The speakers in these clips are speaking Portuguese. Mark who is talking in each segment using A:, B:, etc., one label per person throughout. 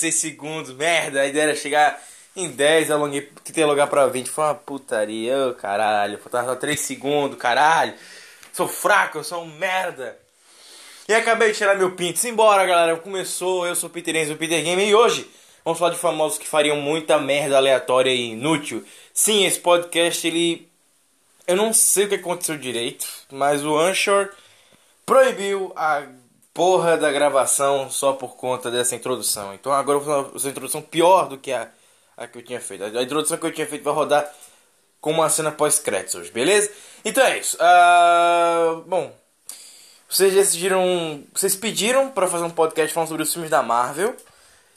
A: 16 segundos, merda. A ideia era chegar em 10, alonguei, tentei logar pra 20. Foi uma putaria, ô caralho. Faltava só 3 segundos, caralho. Sou fraco, eu sou um merda. E acabei de tirar meu pinto. Simbora, galera. Começou, eu sou o Peter Enzo, o Peter Game. E hoje vamos falar de famosos que fariam muita merda aleatória e inútil. Sim, esse podcast, ele... Eu não sei o que aconteceu direito, mas o Anchor proibiu a porra da gravação só por conta dessa introdução. Então agora eu vou fazer uma introdução pior do que a, a que eu tinha feito. A introdução que eu tinha feito vai rodar com uma cena pós-créditos hoje, beleza? Então é isso. Uh, bom, vocês decidiram. Vocês pediram para fazer um podcast falando sobre os filmes da Marvel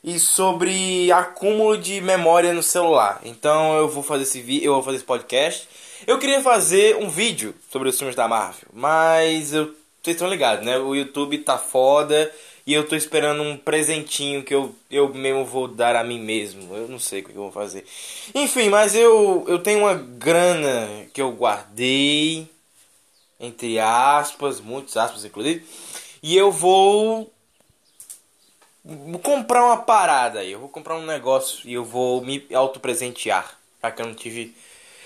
A: e sobre acúmulo de memória no celular. Então eu vou fazer esse vi eu vou fazer esse podcast. Eu queria fazer um vídeo sobre os filmes da Marvel, mas eu vocês estão ligados, né? O YouTube tá foda e eu tô esperando um presentinho que eu, eu mesmo vou dar a mim mesmo. Eu não sei o que eu vou fazer. Enfim, mas eu, eu tenho uma grana que eu guardei, entre aspas, muitos aspas inclusive, e eu vou comprar uma parada aí. Eu vou comprar um negócio e eu vou me autopresentear. Já que eu não tive.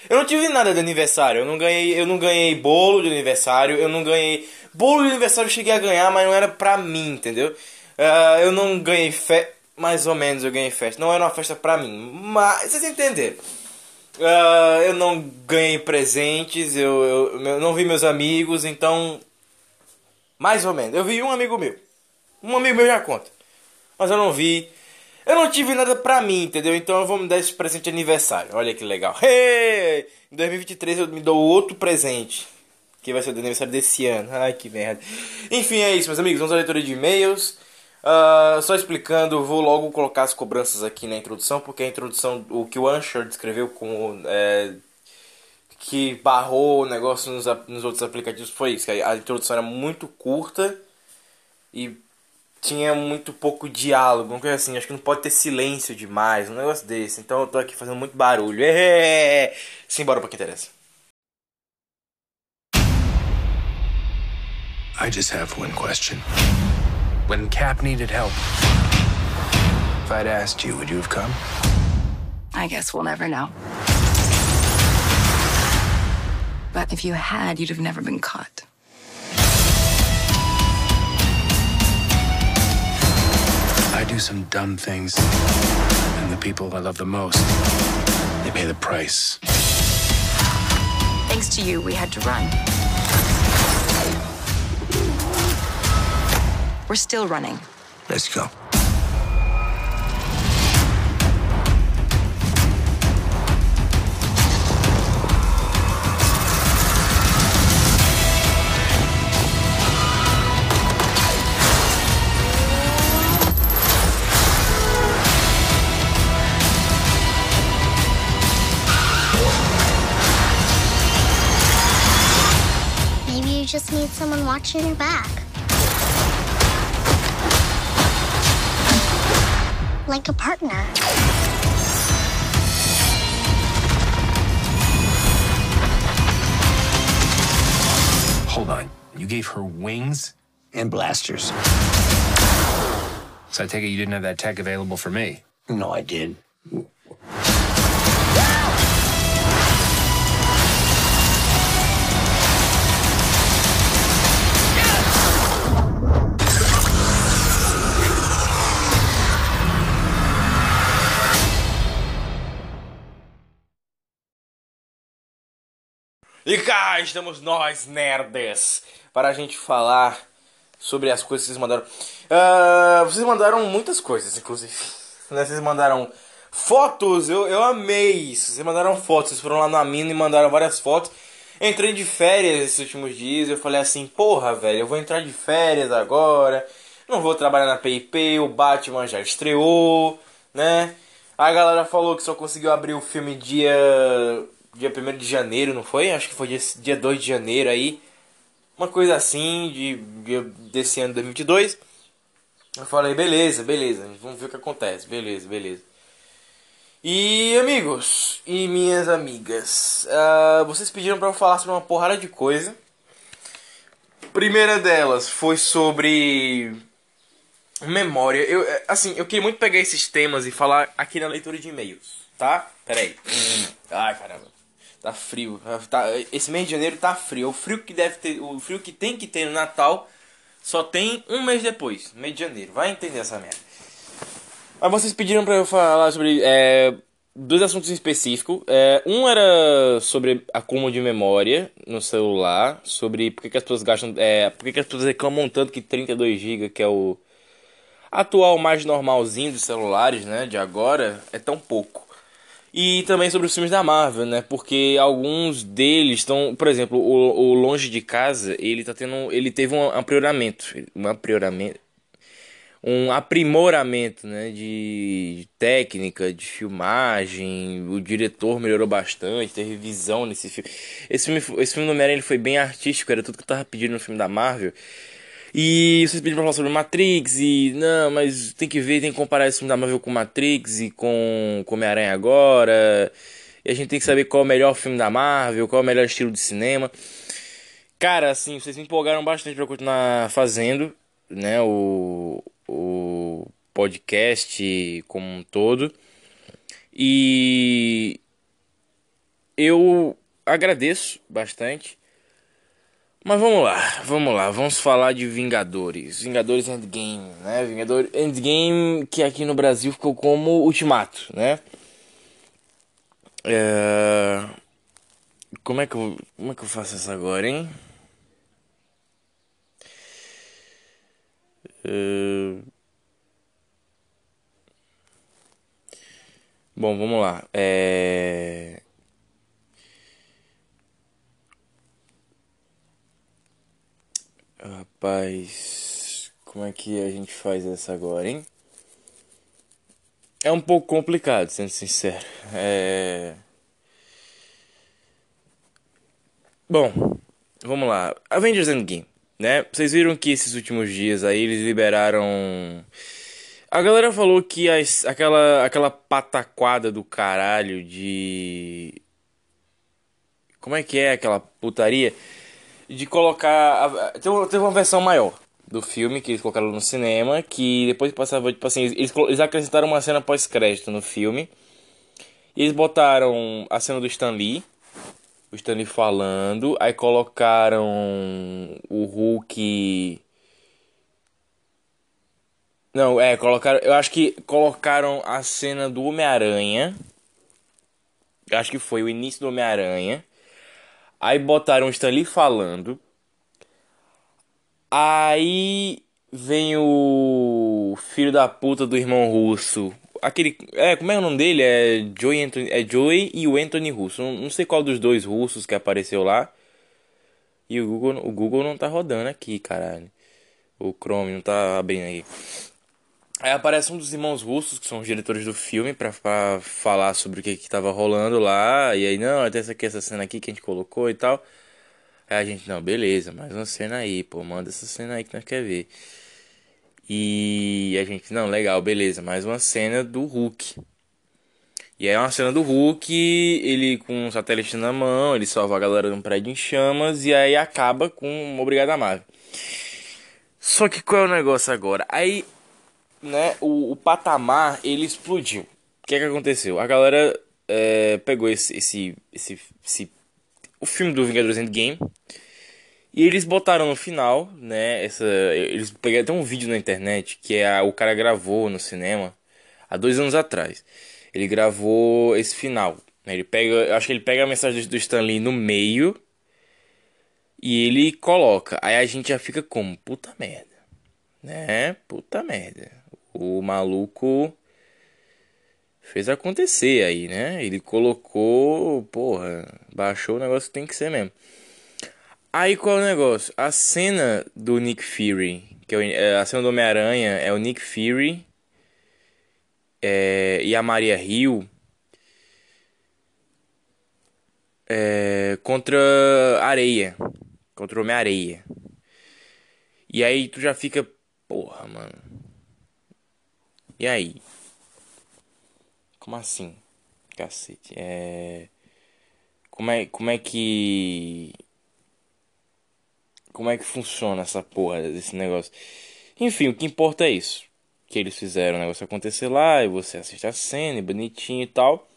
A: Eu não tive nada de aniversário. Eu não ganhei, eu não ganhei bolo de aniversário. Eu não ganhei Bolo de aniversário eu cheguei a ganhar, mas não era pra mim, entendeu? Uh, eu não ganhei festa. Mais ou menos eu ganhei festa. Não era uma festa pra mim. Mas vocês entenderam. Uh, eu não ganhei presentes, eu, eu, eu, não vi meus amigos, então. Mais ou menos. Eu vi um amigo meu. Um amigo meu já conta. Mas eu não vi. Eu não tive nada pra mim, entendeu? Então eu vou me dar esse presente de aniversário. Olha que legal. Hey! Em 2023 eu me dou outro presente que vai ser o aniversário desse ano. Ai, que merda. Enfim, é isso, meus amigos. Vamos à leitura de e-mails. Uh, só explicando, vou logo colocar as cobranças aqui na introdução, porque a introdução, o que o Anchor descreveu com é, que barrou o negócio nos, nos outros aplicativos foi isso, a introdução era muito curta e tinha muito pouco diálogo, uma coisa assim, acho que não pode ter silêncio demais, um negócio desse. Então eu tô aqui fazendo muito barulho. É, simbora pra que interessa.
B: I just have one question. When Cap needed help, if I'd asked you, would you have come?
C: I guess we'll never know. But if you had, you'd have never been caught.
B: I do some dumb things, and the people I love the most, they pay the price.
C: Thanks to you, we had to run. We're still running.
B: Let's go.
D: Maybe you just need someone watching your back. Like a partner.
B: Hold on. You gave her wings
E: and blasters.
B: So I take it you didn't have that tech available for me.
E: No, I did.
A: Cá estamos nós, nerds, para a gente falar sobre as coisas que vocês mandaram. Ah, vocês mandaram muitas coisas, inclusive. Né? Vocês mandaram fotos, eu, eu amei isso. Vocês mandaram fotos, vocês foram lá na mina e mandaram várias fotos. Entrei de férias esses últimos dias. Eu falei assim: porra, velho, eu vou entrar de férias agora. Não vou trabalhar na PIP. O Batman já estreou, né? A galera falou que só conseguiu abrir o filme dia. Dia 1 de janeiro, não foi? Acho que foi dia, dia 2 de janeiro aí. Uma coisa assim, de, de desse ano de 2022. Eu falei, beleza, beleza, vamos ver o que acontece. Beleza, beleza. E amigos e minhas amigas, uh, vocês pediram para eu falar sobre uma porrada de coisa. Primeira delas foi sobre memória. Eu, assim, eu queria muito pegar esses temas e falar aqui na leitura de e-mails, tá? Pera aí. Ai, caramba. Tá frio. Tá, esse mês de janeiro tá frio. O frio que deve ter, o frio que tem que ter no Natal só tem um mês depois, mês de janeiro. Vai entender essa merda. Mas vocês pediram para eu falar sobre é, dois assuntos em específico. É, um era sobre acúmulo de memória no celular, sobre por que, as pessoas gastam, é, por que as pessoas reclamam tanto que 32 GB, que é o atual mais normalzinho dos celulares, né, de agora, é tão pouco. E também sobre os filmes da Marvel, né? Porque alguns deles estão, por exemplo, o, o Longe de Casa, ele tá tendo, ele teve um aprimoramento, um aprimoramento, um aprimoramento, né, de técnica, de filmagem, o diretor melhorou bastante, teve visão nesse filme. Esse filme, esse filme do Homem-Aranha foi bem artístico, era tudo que eu tava pedindo no filme da Marvel. E vocês pediram pra falar sobre Matrix e. Não, mas tem que ver, tem que comparar esse filme da Marvel com Matrix e com, com Homem-Aranha agora. E a gente tem que saber qual é o melhor filme da Marvel, qual é o melhor estilo de cinema. Cara, assim, vocês me empolgaram bastante pra continuar fazendo, né? O, o podcast como um todo. E eu agradeço bastante. Mas vamos lá, vamos lá, vamos falar de Vingadores. Vingadores Endgame, né? Vingadores Endgame que aqui no Brasil ficou como Ultimato, né? É... Como é que eu, como é que eu faço isso agora, hein? É... Bom, vamos lá. É... Rapaz, como é que a gente faz essa agora, hein? É um pouco complicado, sendo sincero. É... Bom, vamos lá. Avengers Endgame, né? Vocês viram que esses últimos dias aí eles liberaram. A galera falou que as, aquela, aquela pataquada do caralho de. Como é que é aquela putaria? De colocar. Teve uma versão maior do filme que eles colocaram no cinema, que depois passava, tipo assim, eles, eles acrescentaram uma cena pós-crédito no filme. E eles botaram a cena do Stan Lee, o Stan Lee falando, aí colocaram o Hulk. Não, é, colocaram. Eu acho que colocaram a cena do Homem-Aranha. Acho que foi o início do Homem-Aranha. Aí botaram o Stanley falando. Aí vem o filho da puta do irmão russo. Aquele. É, como é o nome dele? É Joey, Anthony, é Joey e o Anthony Russo. Não, não sei qual dos dois russos que apareceu lá. E o Google, o Google não tá rodando aqui, caralho. O Chrome não tá abrindo aqui. Aí aparece um dos irmãos russos, que são os diretores do filme, pra, falar sobre o que, que tava rolando lá. E aí, não, tem essa essa cena aqui que a gente colocou e tal. Aí a gente, não, beleza, mais uma cena aí, pô, manda essa cena aí que nós quer ver. E a gente, não, legal, beleza, mais uma cena do Hulk. E aí é uma cena do Hulk, ele com um satélite na mão, ele salva a galera de um prédio em chamas e aí acaba com uma Obrigada Marvel. Só que qual é o negócio agora? Aí né, o, o patamar ele explodiu. O que é que aconteceu? A galera é, pegou esse, esse, esse, esse, o filme do Vingadores Endgame e eles botaram no final, né, essa, eles pegaram até um vídeo na internet que é a, o cara gravou no cinema há dois anos atrás. Ele gravou esse final. Né, ele pega, acho que ele pega a mensagem do Stan Lee no meio E ele coloca. Aí a gente já fica como? Puta merda. Né? Puta merda. O maluco fez acontecer aí, né? Ele colocou, porra, baixou o negócio que tem que ser mesmo. Aí qual é o negócio? A cena do Nick Fury, que é é a cena do Homem-Aranha, é o Nick Fury é, e a Maria Hill é, contra areia, contra o Homem-Areia. E aí tu já fica, porra, mano. E aí? Como assim? Cacete. É. Como é, como é que. Como é que funciona essa porra desse negócio? Enfim, o que importa é isso. Que eles fizeram o negócio acontecer lá, e você assiste a cena, e bonitinho e tal.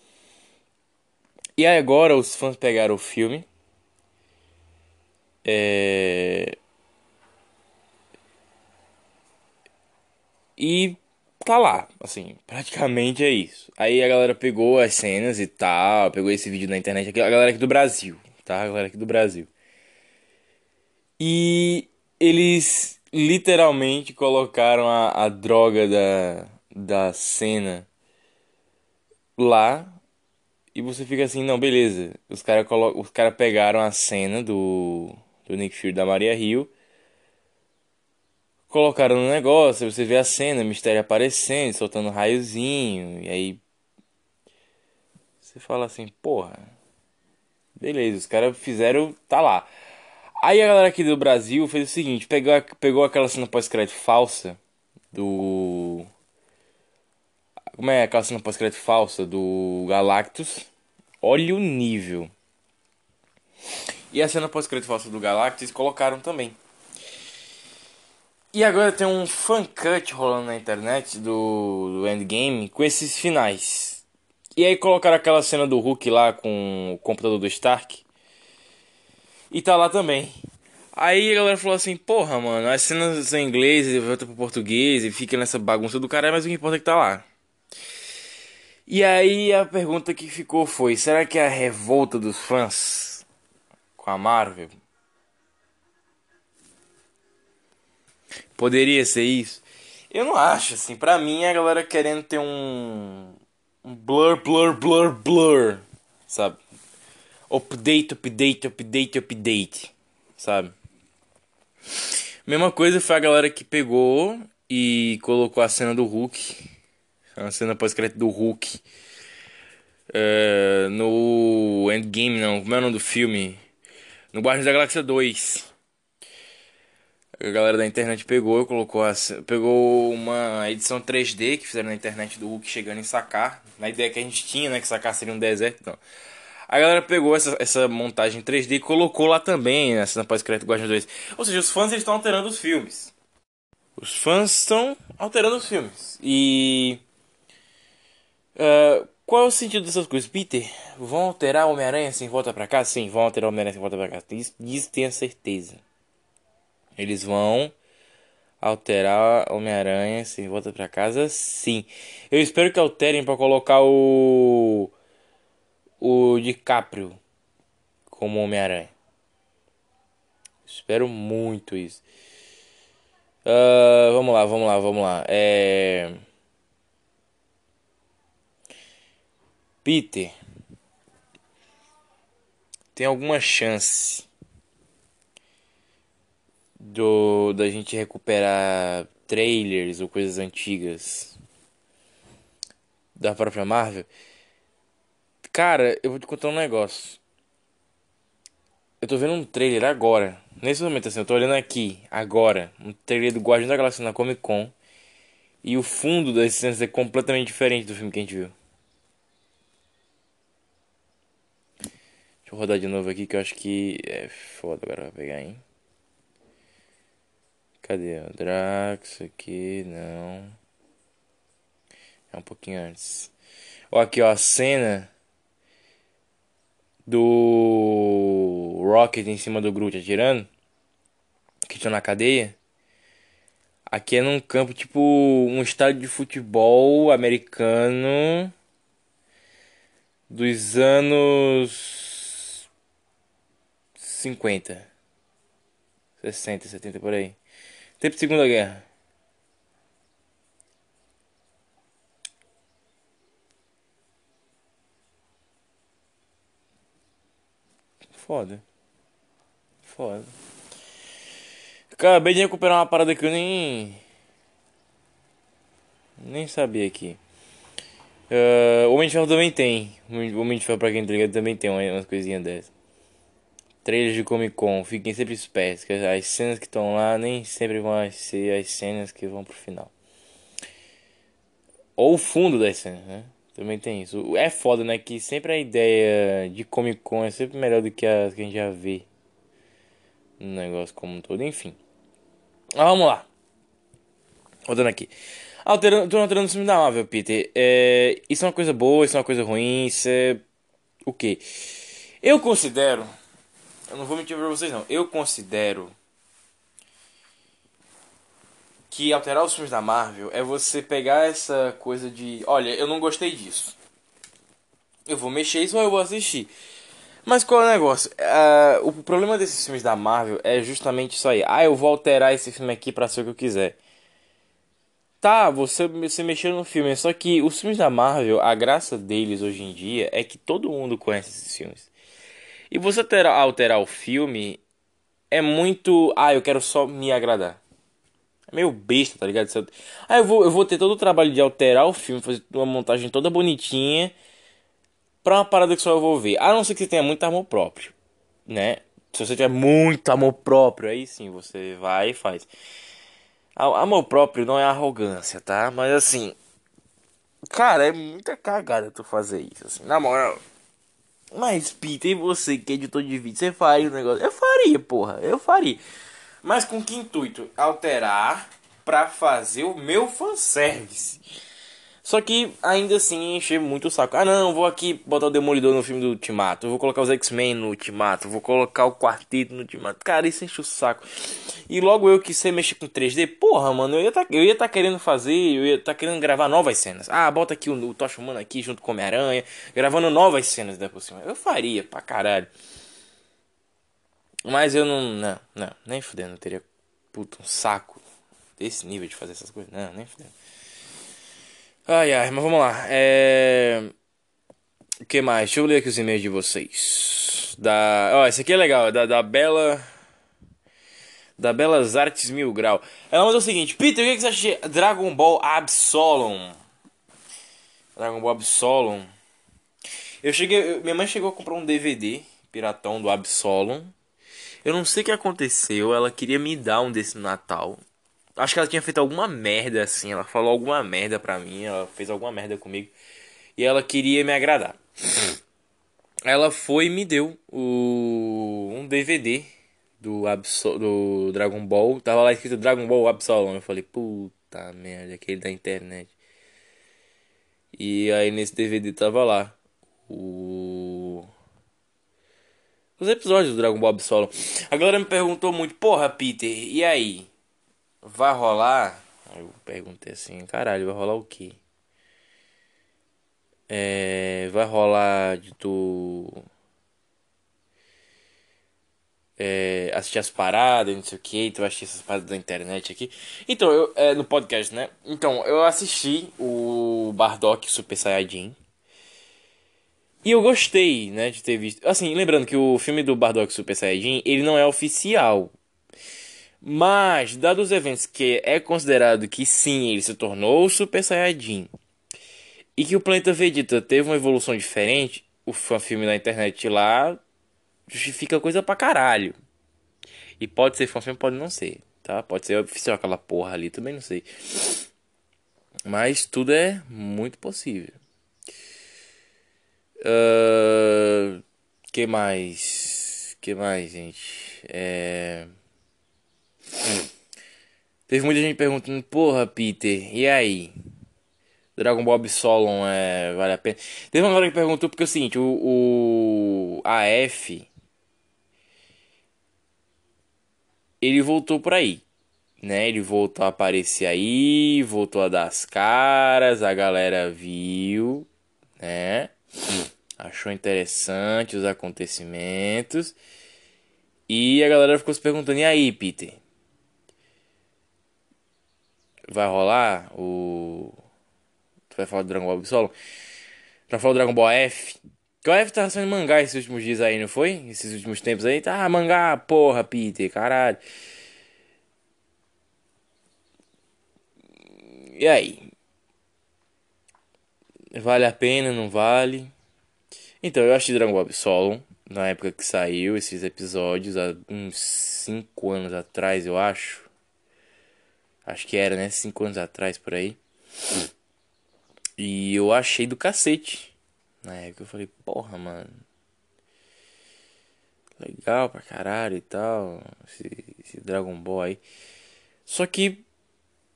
A: E aí agora os fãs pegaram o filme. É. E tá lá, assim, praticamente é isso. Aí a galera pegou as cenas e tal, pegou esse vídeo na internet, a galera aqui do Brasil, tá? A galera aqui do Brasil. E eles literalmente colocaram a, a droga da, da cena lá. E você fica assim, não, beleza. Os caras os cara pegaram a cena do, do Nick Fury da Maria Hill colocaram no negócio, você vê a cena, o mistério aparecendo, soltando um raiozinho, e aí você fala assim, porra, beleza, os caras fizeram, tá lá. Aí a galera aqui do Brasil fez o seguinte, pegou, pegou aquela cena pós-crédito falsa do... Como é aquela cena pós-crédito falsa do Galactus? Olha o nível. E a cena pós-crédito falsa do Galactus colocaram também. E agora tem um fan cut rolando na internet do, do Endgame com esses finais. E aí colocaram aquela cena do Hulk lá com o computador do Stark. E tá lá também. Aí a galera falou assim, porra, mano, as cenas são em inglês e volta pro português e fica nessa bagunça do caralho, mas o que importa é que tá lá. E aí a pergunta que ficou foi, será que é a revolta dos fãs com a Marvel Poderia ser isso? Eu não acho, assim. Pra mim, a galera querendo ter um. Um blur, blur, blur, blur. Sabe? Update, update, update, update. Sabe? Mesma coisa foi a galera que pegou e colocou a cena do Hulk. A cena pós-crédito do Hulk. Uh, no Endgame, não. Como é o nome do filme? No Guardiões da Galáxia 2 a galera da internet pegou, colocou pegou uma edição 3D que fizeram na internet do Hulk chegando em Sacar, na ideia que a gente tinha, né, que Sacar seria um deserto, então. A galera pegou essa, essa montagem 3D e colocou lá também, na cena pós-crédito Guardiões 2. Ou seja, os fãs estão alterando os filmes. Os fãs estão alterando os filmes. E uh, qual é o sentido dessas coisas? Peter, vão alterar Homem-Aranha sem volta pra cá? Sim, vão alterar Homem-Aranha sem volta pra cá. Disso, disso tenho certeza. Eles vão alterar Homem-Aranha se volta para casa, sim. Eu espero que alterem para colocar o o DiCaprio como Homem-Aranha. Espero muito isso. Uh, vamos lá, vamos lá, vamos lá. É... Peter tem alguma chance do da gente recuperar trailers ou coisas antigas da própria Marvel. Cara, eu vou te contar um negócio. Eu tô vendo um trailer agora. Nesse momento assim, eu tô olhando aqui, agora, um trailer do Guardião da Galáxia na Comic Con. E o fundo das cenas é completamente diferente do filme que a gente viu. Deixa eu rodar de novo aqui que eu acho que é foda agora pra pegar, hein? Cadê? O Drax aqui, não. É um pouquinho antes. Ó, aqui, ó, a cena do Rocket em cima do Groot atirando. Que estão na cadeia. Aqui é num campo tipo um estádio de futebol americano dos anos 50. 60, 70 por aí. Tempo de Segunda Guerra. Foda. Foda. Acabei de recuperar uma parada que eu nem. Nem sabia aqui. Uh, Homem de Ferro também tem. Homem de Ferro, pra quem tá ligado, também tem umas coisinhas dessas. Trailers de Comic Con, fiquem sempre espertos, que as cenas que estão lá nem sempre vão ser as cenas que vão pro final. Ou o fundo das cenas, né? Também tem isso. É foda, né? Que sempre a ideia de Comic Con é sempre melhor do que a que a gente já vê no negócio como um todo. Enfim. Ah, vamos lá. Rodando aqui. Alterando, tô alterando o filme da Marvel, Peter. É, isso é uma coisa boa, isso é uma coisa ruim, isso é. O que? Eu considero. Eu não vou mentir pra vocês, não. Eu considero. Que alterar os filmes da Marvel é você pegar essa coisa de. Olha, eu não gostei disso. Eu vou mexer isso ou eu vou assistir. Mas qual é o negócio? Uh, o problema desses filmes da Marvel é justamente isso aí. Ah, eu vou alterar esse filme aqui pra ser o que eu quiser. Tá, você, você mexeu no filme, só que os filmes da Marvel, a graça deles hoje em dia é que todo mundo conhece esses filmes. E você ter, alterar o filme é muito. Ah, eu quero só me agradar. É meio besta, tá ligado? Ah, eu vou, eu vou ter todo o trabalho de alterar o filme, fazer uma montagem toda bonitinha pra uma parada que só eu vou ver. A não ser que você tenha muito amor próprio, né? Se você tiver muito amor próprio, aí sim você vai e faz. Amor próprio não é arrogância, tá? Mas assim. Cara, é muita cagada tu fazer isso, assim, na moral. Mas, Peter, e você que é editor de vídeo, você faria o negócio? Eu faria, porra, eu faria. Mas com que intuito? Alterar pra fazer o meu fanservice. Só que ainda assim encher muito o saco. Ah não, vou aqui botar o Demolidor no filme do Ultimato. Vou colocar os X-Men no Ultimato. Vou colocar o Quarteto no Ultimato. Cara, isso enche o saco. E logo eu que sei mexer com 3D, porra, mano, eu ia tá, eu ia tá querendo fazer, eu ia tá querendo gravar novas cenas. Ah, bota aqui o, o Tocha Humana aqui junto com Homem-Aranha, gravando novas cenas da por cima. Eu faria pra caralho. Mas eu não, não, não, nem fudendo, eu teria puto um saco desse nível de fazer essas coisas. Não, nem fudendo. Ai, ai, mas vamos lá. É... O que mais? Deixa eu ler aqui os e-mails de vocês. Da... Ó, oh, esse aqui é legal, é da, da Bela... Da Belas Artes Mil Grau. Ela mandou o seguinte. Peter, o que, você acha de Dragon Ball Absolom? Dragon Ball Absolom. Eu cheguei... Minha mãe chegou a comprar um DVD piratão do Absolom. Eu não sei o que aconteceu. Ela queria me dar um desse Natal. Acho que ela tinha feito alguma merda assim. Ela falou alguma merda pra mim. Ela fez alguma merda comigo. E ela queria me agradar. Ela foi e me deu o, um DVD do, Absol do Dragon Ball. Tava lá escrito Dragon Ball Absolom. Eu falei, puta merda, aquele da internet. E aí nesse DVD tava lá o os episódios do Dragon Ball Absolom. A galera me perguntou muito, porra, Peter, e aí? Vai rolar. Eu perguntei assim, caralho, vai rolar o quê? É, vai rolar de tu é, assistir as paradas, não sei o que, tu assistir essas paradas da internet aqui. Então, eu, é, no podcast, né? Então, eu assisti o Bardock Super Saiyajin. E eu gostei, né, de ter visto. Assim, lembrando que o filme do Bardock Super Saiyajin, ele não é oficial. Mas, dados os eventos que é considerado que sim, ele se tornou Super Saiyajin e que o planeta Vegeta teve uma evolução diferente, o filme na internet lá justifica coisa pra caralho. E pode ser filme, pode não ser, tá? Pode ser oficial aquela porra ali, também não sei. Mas tudo é muito possível. Uh, que mais? Que mais, gente? É... Teve muita gente perguntando, porra, Peter, e aí? Dragon Ball Solon é, vale a pena? Teve uma galera que perguntou porque é o seguinte, o, o AF ele voltou por aí, né? Ele voltou a aparecer aí, voltou a dar as caras, a galera viu, né? Achou interessante os acontecimentos. E a galera ficou se perguntando: e aí, Peter? Vai rolar o. Tu vai falar do Dragon Ball Absol? Pra falar do Dragon Ball F. Que o F tava sendo mangá esses últimos dias aí, não foi? Esses últimos tempos aí. Tá, mangá, porra, Peter, caralho. E aí? Vale a pena, não vale? Então, eu achei Dragon Ball Solo na época que saiu esses episódios, há uns 5 anos atrás, eu acho. Acho que era, né? 5 anos atrás por aí. E eu achei do cacete. Na época eu falei, porra, mano. Legal pra caralho e tal. Esse, esse Dragon Ball aí. Só que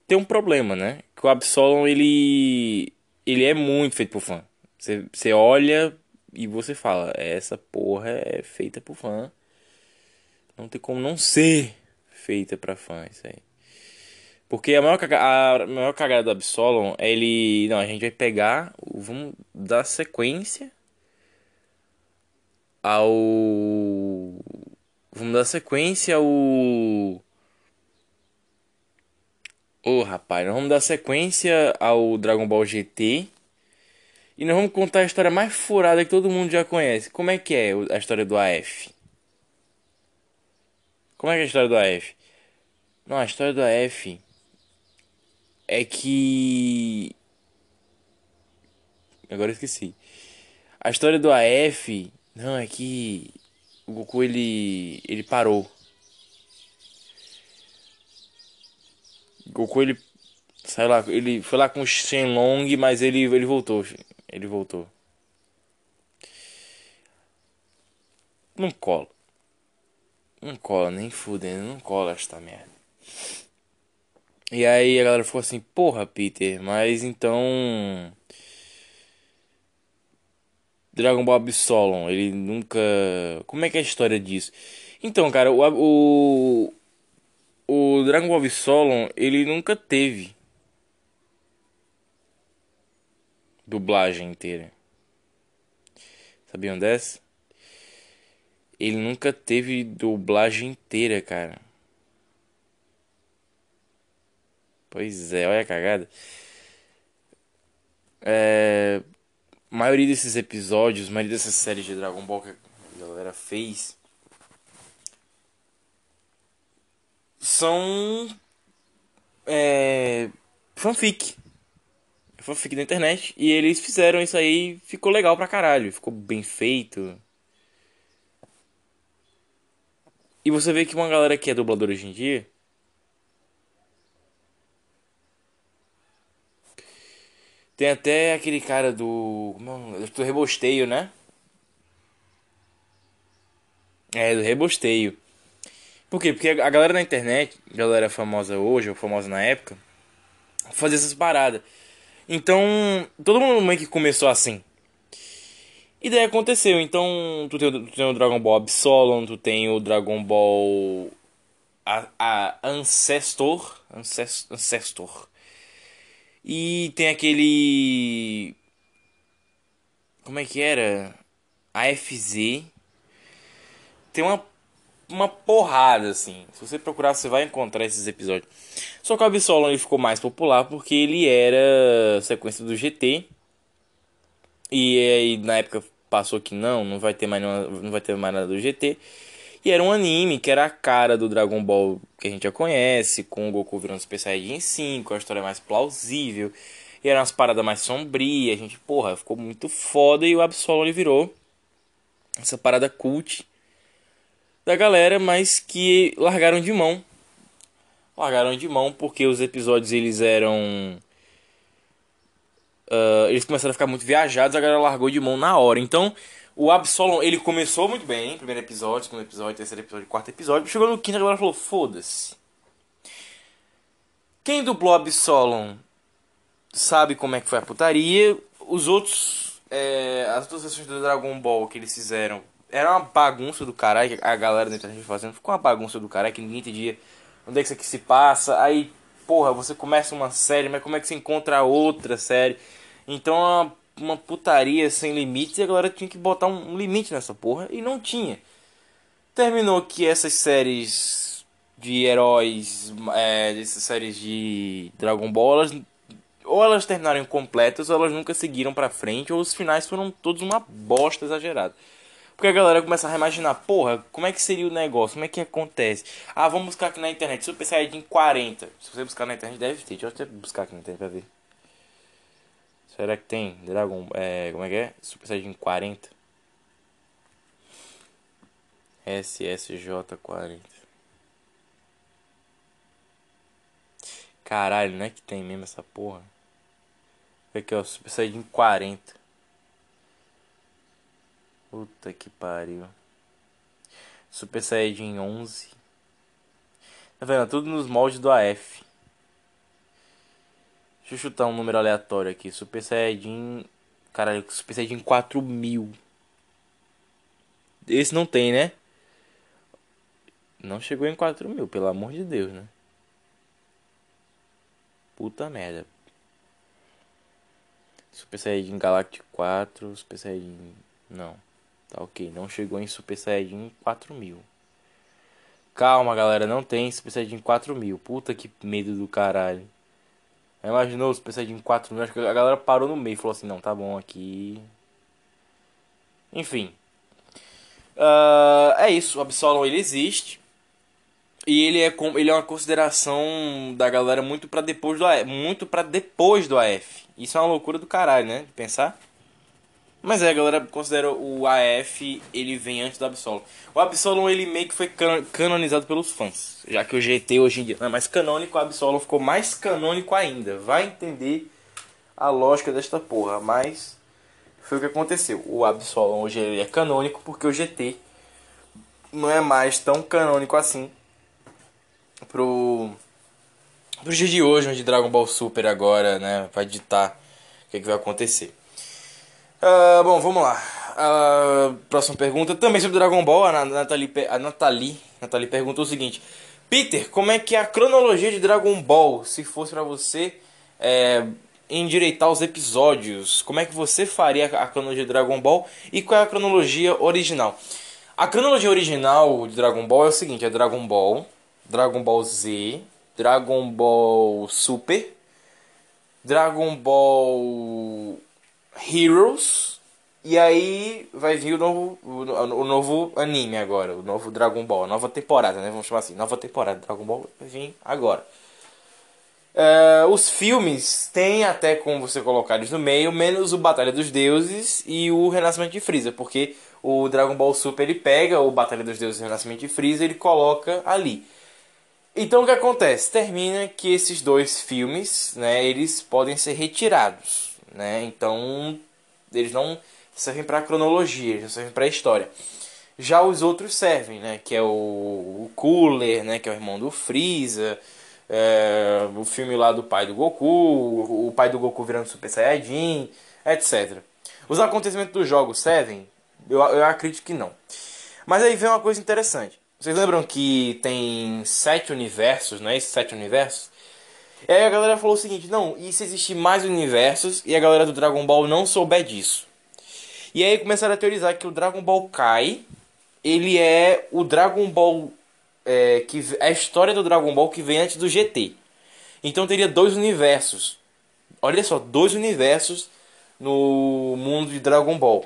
A: tem um problema, né? Que o Absolon ele. Ele é muito feito por fã. Você, você olha e você fala, essa porra é feita por fã. Não tem como não ser feita pra fã isso aí. Porque a maior, cagada, a maior cagada do Absolon é ele. Não, a gente vai pegar. Vamos dar sequência ao. Vamos dar sequência ao. Ô oh, rapaz, nós vamos dar sequência ao Dragon Ball GT. E nós vamos contar a história mais furada que todo mundo já conhece. Como é que é a história do AF? Como é que é a história do AF? Não, a história do AF é que. Agora eu esqueci. A história do AF. Não, é que. O Goku ele. Ele parou. O Goku ele. Sei lá, ele foi lá com o Shenlong, mas ele, ele voltou. Ele voltou. Não cola. Não cola, nem fudendo, não cola esta merda. E aí a galera ficou assim, porra, Peter, mas então. Dragon Ball Absolon, ele nunca. Como é que é a história disso? Então, cara, o. O, o Dragon Ball Absolon, ele nunca teve dublagem inteira. Sabiam dessa? Ele nunca teve dublagem inteira, cara. Pois é, olha a cagada. É, a maioria desses episódios, a maioria dessas séries de Dragon Ball que a galera fez são é, fanfic fanfic da internet. E eles fizeram isso aí, ficou legal pra caralho, ficou bem feito. E você vê que uma galera que é dubladora hoje em dia. Tem até aquele cara do. É do Rebosteio, né? É, do Rebosteio. Por quê? Porque a galera na internet, galera famosa hoje, ou famosa na época, fazia essas paradas. Então, todo mundo meio que começou assim. E daí aconteceu. Então, tu tem, tu tem o Dragon Ball Absolon, tu tem o Dragon Ball. A, a Ancestor. Ancestor. Ancestor. E tem aquele. Como é que era? AFZ. Tem uma uma porrada, assim. Se você procurar, você vai encontrar esses episódios. Só que o Absolon ele ficou mais popular porque ele era sequência do GT. E aí na época passou que não, não vai ter mais não vai ter mais nada do GT. E era um anime que era a cara do Dragon Ball que a gente já conhece, com o Goku virando Super Saiyajin 5, a história mais plausível. E eram umas paradas mais sombrias, a gente, porra, ficou muito foda e o Absolon ele virou essa parada cult da galera, mas que largaram de mão. Largaram de mão porque os episódios eles eram. Uh, eles começaram a ficar muito viajados, a galera largou de mão na hora. Então, o Absolon, ele começou muito bem, primeiro episódio, segundo episódio, terceiro episódio, quarto episódio. Chegou no quinto, a galera falou: foda-se. Quem dublou Absolon sabe como é que foi a putaria. Os outros. É, as outras sessões do Dragon Ball que eles fizeram era uma bagunça do caralho, a galera da internet fazendo. Ficou uma bagunça do caralho que ninguém entendia onde é que isso aqui se passa. Aí, porra, você começa uma série, mas como é que você encontra outra série? Então é uma, uma putaria sem limites e a galera tinha que botar um, limite nessa porra e não tinha. terminou que essas séries de heróis, é, essas séries de Dragon Ball, elas, ou elas terminaram incompletas, ou elas nunca seguiram pra frente, ou os finais foram todos uma bosta exagerada. Porque a galera começa a reimaginar, porra, como é que seria o negócio? Como é que acontece? Ah, vamos buscar aqui na internet, Super Saiyajin 40. Se você buscar na internet, deve ter. Deixa eu até buscar aqui na internet pra ver. Será que tem Dragon... É, como é que é? Super Saiyajin 40. SSJ40. Caralho, não é que tem mesmo essa porra? Aqui, ó, Super Saiyajin 40. Puta que pariu. Super Saiyajin 11. Tá vendo? Tudo nos moldes do AF. Deixa eu chutar um número aleatório aqui. Super Saiyajin. Caralho, Super Saiyajin 4000. Esse não tem, né? Não chegou em 4000, pelo amor de Deus, né? Puta merda. Super Saiyajin Galactic 4. Super Saiyajin. Não. Tá ok, não chegou em Super Saiyajin 4000. Calma, galera, não tem Super Saiyajin 4000. Puta que medo do caralho. Imaginou o Super Saiyajin 4000? Acho que a galera parou no meio e falou assim: não, tá bom aqui. Enfim. Uh, é isso, o Absolom ele existe. E ele é, ele é uma consideração da galera muito para depois do AF. Muito para depois do AF. Isso é uma loucura do caralho, né? De pensar. Mas é, a galera considera o AF, ele vem antes do Absolom. O Absolom, ele meio que foi canonizado pelos fãs. Já que o GT hoje em dia não é mais canônico, o Absolom ficou mais canônico ainda. Vai entender a lógica desta porra, mas foi o que aconteceu. O Absolom hoje ele é canônico porque o GT não é mais tão canônico assim pro, pro dia de hoje, onde Dragon Ball Super agora, né, vai ditar o que, é que vai acontecer. Uh, bom, vamos lá. Uh, próxima pergunta, também sobre Dragon Ball. A Nathalie, a Nathalie, Nathalie perguntou o seguinte: Peter, como é que é a cronologia de Dragon Ball, se fosse para você é, endireitar os episódios, como é que você faria a cronologia de Dragon Ball e qual é a cronologia original? A cronologia original de Dragon Ball é o seguinte: é Dragon Ball, Dragon Ball Z, Dragon Ball Super, Dragon Ball Heroes. E aí vai vir o novo, o, novo anime agora, o novo Dragon Ball, nova temporada, né? Vamos chamar assim, nova temporada Dragon Ball vai vir agora. Uh, os filmes têm até como você colocar eles no meio, menos o Batalha dos Deuses e o Renascimento de Freeza, porque o Dragon Ball Super ele pega o Batalha dos Deuses e o Renascimento de Freeza e ele coloca ali. Então o que acontece? Termina que esses dois filmes, né, eles podem ser retirados né? Então, eles não servem para cronologia, eles não servem para história. Já os outros servem, né? Que é o, o Cooler, né? Que é o irmão do Freeza. É, o filme lá do pai do Goku, o pai do Goku virando Super Saiyajin, etc. Os acontecimentos do jogo servem? Eu, eu acredito que não. Mas aí vem uma coisa interessante. Vocês lembram que tem sete universos, não é? Esses sete universos? E aí a galera falou o seguinte: não, e se existir mais universos e a galera do Dragon Ball não souber disso? E aí começaram a teorizar que o Dragon Ball Kai ele é o Dragon Ball é, que é a história do Dragon Ball que vem antes do GT. Então teria dois universos. Olha só, dois universos no mundo de Dragon Ball.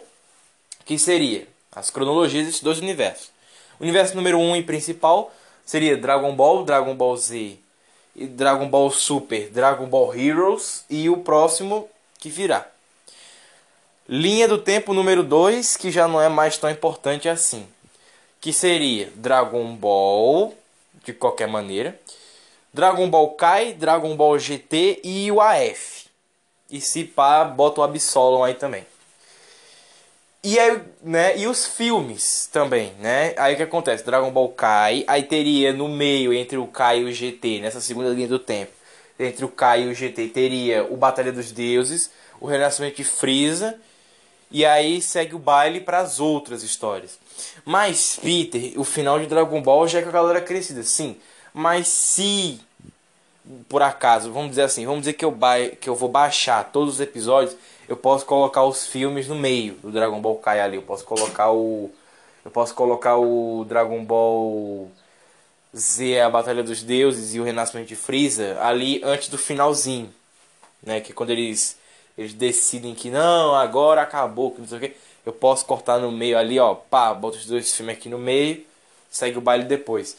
A: Que seria as cronologias desses dois universos. O universo número 1 um e principal seria Dragon Ball, Dragon Ball Z Dragon Ball Super, Dragon Ball Heroes e o próximo que virá. Linha do tempo número 2, que já não é mais tão importante assim. Que seria Dragon Ball, de qualquer maneira. Dragon Ball Kai, Dragon Ball GT e o AF. E se pá, bota o Absolom aí também. E aí, né, e os filmes também, né? Aí o que acontece? Dragon Ball Kai, aí teria no meio entre o Kai e o GT, nessa segunda linha do tempo, entre o Kai e o GT teria o Batalha dos Deuses, o Renascimento de Freeza, e aí segue o baile para as outras histórias. Mas Peter, o final de Dragon Ball já é com a galera crescida, sim. Mas se por acaso, vamos dizer assim, vamos dizer que eu, ba que eu vou baixar todos os episódios eu posso colocar os filmes no meio do Dragon Ball Kai ali. Eu posso colocar o. Eu posso colocar o Dragon Ball Z, a Batalha dos Deuses e o Renascimento de Freeza ali antes do finalzinho, né? Que é quando eles eles decidem que não, agora acabou, que não sei o que. Eu posso cortar no meio ali, ó, pá, bota os dois filmes aqui no meio, segue o baile depois.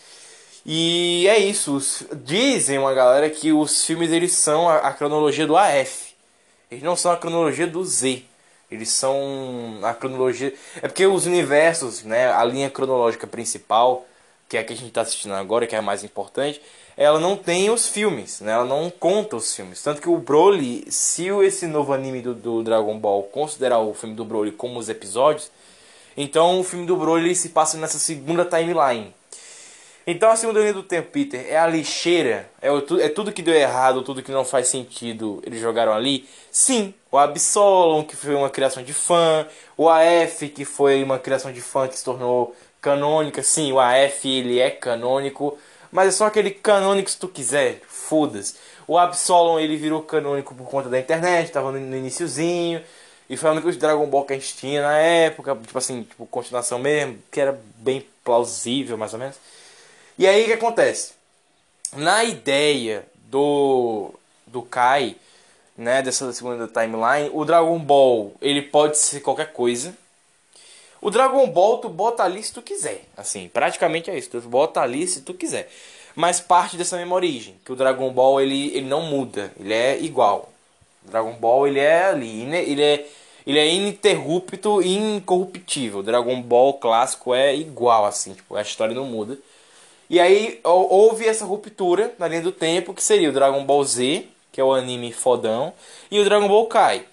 A: E é isso. Os, dizem uma galera que os filmes eles são a, a, cronologia do AF. Eles não são a cronologia do Z. Eles são a cronologia. É porque os universos, né, a linha cronológica principal, que é a que a gente está assistindo agora, que é a mais importante, ela não tem os filmes, né? Ela não conta os filmes. Tanto que o Broly, se esse novo anime do, do Dragon Ball considerar o filme do Broly como os episódios, então o filme do Broly se passa nessa segunda timeline. Então a segunda linha do tempo, Peter, é a lixeira? É, o, é tudo que deu errado, tudo que não faz sentido, eles jogaram ali? Sim. O Absolom, que foi uma criação de fã. O AF, que foi uma criação de fã que se tornou canônica. Sim, o AF ele é canônico. Mas é só aquele canônico se tu quiser. Foda-se. O Absolom ele virou canônico por conta da internet, tava no, no iniciozinho. E foi o único Dragon Ball que a gente tinha na época, tipo assim, tipo, continuação mesmo, que era bem plausível, mais ou menos. E aí o que acontece? Na ideia do do Kai, né, dessa segunda timeline, o Dragon Ball, ele pode ser qualquer coisa. O Dragon Ball tu bota ali se tu quiser, assim, praticamente é isso, tu bota ali se tu quiser. Mas parte dessa mesma origem, que o Dragon Ball ele, ele não muda, ele é igual. O Dragon Ball ele é ali, ele é ele é ininterrupto e incorruptível. O Dragon Ball clássico é igual assim, tipo, a história não muda. E aí houve essa ruptura na linha do tempo, que seria o Dragon Ball Z, que é o anime fodão, e o Dragon Ball Kai.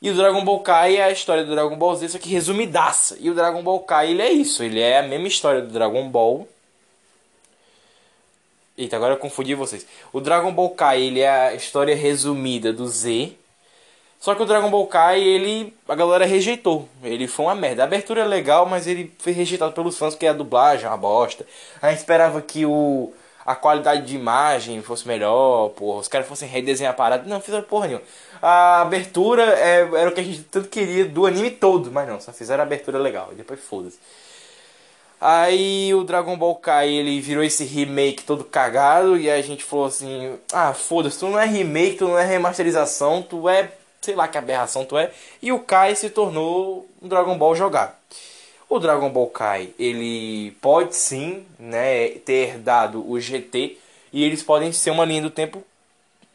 A: E o Dragon Ball Kai é a história do Dragon Ball Z, só que resumidaça. E o Dragon Ball Kai, ele é isso, ele é a mesma história do Dragon Ball. Eita, agora eu confundi vocês. O Dragon Ball Kai, ele é a história resumida do Z, só que o Dragon Ball Kai, ele a galera rejeitou. Ele foi uma merda. A abertura é legal, mas ele foi rejeitado pelos fãs porque a dublagem é uma bosta. A gente esperava que o a qualidade de imagem fosse melhor, porra, os caras fossem redesenhar a parada. Não, fizeram porra nenhuma. A abertura é, era o que a gente tanto queria do anime todo, mas não, só fizeram a abertura legal. E depois foda-se. Aí o Dragon Ball Kai ele virou esse remake todo cagado e a gente falou assim: "Ah, foda-se, tu não é remake, tu não é remasterização, tu é sei lá que aberração tu é. E o Kai se tornou um Dragon Ball jogado. O Dragon Ball Kai, ele pode sim, né, ter herdado o GT e eles podem ser uma linha do tempo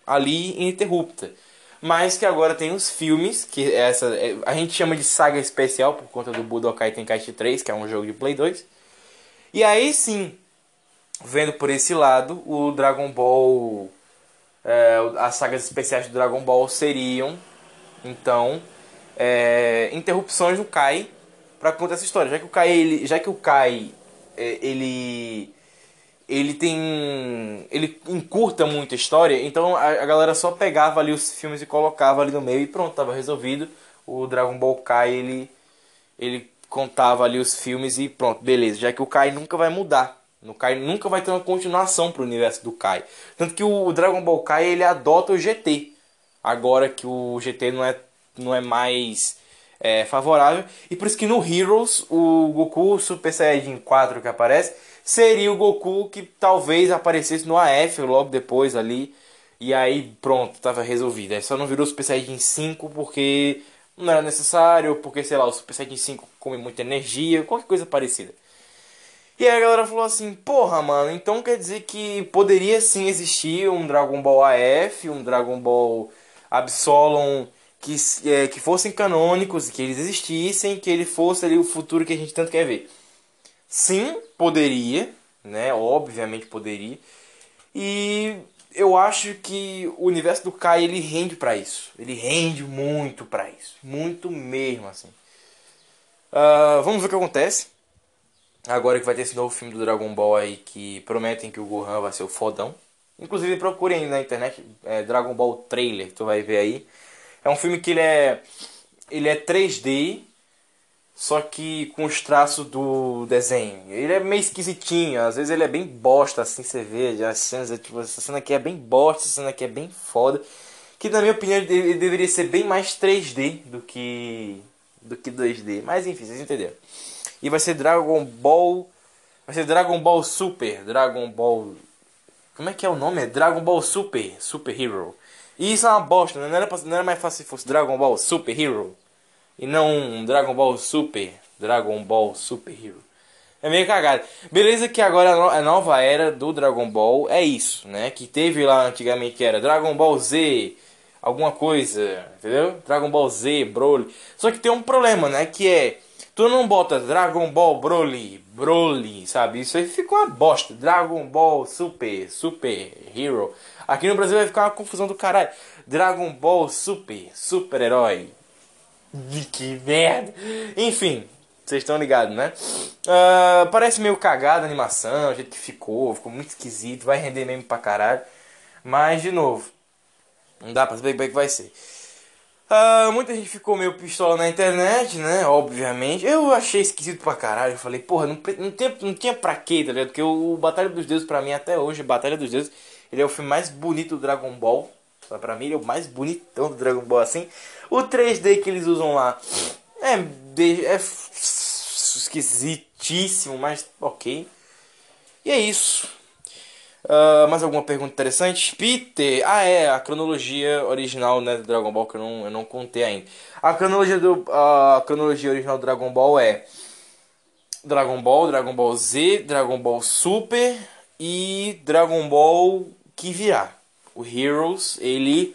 A: ali ininterrupta. Mas que agora tem os filmes, que essa é, a gente chama de saga especial por conta do Budokai Tenkaichi 3, que é um jogo de Play 2. E aí sim, vendo por esse lado, o Dragon Ball é, as sagas especiais do Dragon Ball seriam então, é, interrupções do Kai para contar essa história. Já que o Kai, ele, já que o Kai, é, ele ele tem ele encurta muito a história, então a, a, galera só pegava ali os filmes e colocava ali no meio e pronto, tava resolvido. O Dragon Ball Kai, ele ele contava ali os filmes e pronto, beleza. Já que o Kai nunca vai mudar. No Kai nunca vai ter uma continuação pro universo do Kai. Tanto que o Dragon Ball Kai ele adota o GT agora que o GT não é, não é mais é, favorável. E por isso que no Heroes, o Goku Super Saiyajin 4 que aparece, seria o Goku que talvez aparecesse no AF logo depois ali. E aí pronto, tava resolvido. Aí só não virou Super Saiyajin 5 porque não era necessário, porque sei lá, o Super Saiyajin 5 come muita energia, qualquer coisa parecida. E aí a galera falou assim, porra, mano, então quer dizer que poderia sim existir um Dragon Ball AF, um Dragon Ball Absolom que, é, que fossem canônicos, que eles existissem, que ele fosse ali o futuro que a gente tanto quer ver. Sim, poderia, né? Obviamente poderia. E eu acho que o universo do Kai ele rende para isso. Ele rende muito para isso, muito mesmo assim. Uh, vamos ver o que acontece. Agora que vai ter esse novo filme do Dragon Ball aí que prometem que o Gohan vai ser o fodão. Inclusive procurem na internet é, Dragon Ball Trailer, tu vai ver aí. É um filme que ele é ele é 3D, só que com os traços do desenho. Ele é meio esquisitinho, às vezes ele é bem bosta assim, você vê, as cenas, é, tipo, essa cena aqui é bem bosta, essa cena aqui é bem foda. Que na minha opinião ele deveria ser bem mais 3D do que do que 2D, mas enfim, vocês entenderam. E vai ser Dragon Ball. Vai ser Dragon Ball Super. Dragon Ball. Como é que é o nome? É Dragon Ball Super. Super Hero. E isso é uma bosta, né? Não era, pra- não era mais fácil se fosse Dragon Ball Super Hero. E não Dragon Ball Super. Dragon Ball Super Hero. É meio cagado. Beleza que agora a no- a nova era do Dragon Ball é isso, né? Que teve lá antigamente que era Dragon Ball Z, alguma coisa, entendeu? Dragon Ball Z, Broly. Só que tem um problema, né? Que é, tu não bota Dragon Ball Broly, Broly, sabe? Isso aí fica uma bosta. Dragon Ball Super, Super Hero. Aqui no Brasil vai ficar uma confusão do caralho. Dragon Ball Super, Super Herói. Que merda. Enfim, vocês estão ligados, né? Ah, parece meio cagada a animação, o jeito que ficou, ficou muito esquisito, vai render mesmo pra caralho. Mas, de novo, não dá pra saber como é que vai ser. Ah, muita gente ficou meio pistola na internet, né? Obviamente. Eu achei esquisito pra caralho. Eu falei, porra, não, não, tinha, não tinha pra quê, tá ligado? Porque o, o Batalha dos Deuses, pra mim, até hoje, Batalha dos Deuses, ele é o filme mais bonito do Dragon Ball. Só Pra mim, ele é o mais bonitão do Dragon Ball, assim. O 3D que eles usam lá é, é esquisitíssimo, mas ok. E é isso. Ah, mais alguma pergunta interessante? Peter! Ah, é, a cronologia original né, do Dragon Ball que eu não, eu não contei ainda. A cronologia, do, a cronologia original do Dragon Ball é Dragon Ball, Dragon Ball Z, Dragon Ball Super e Dragon Ball que virá. O Heroes, ele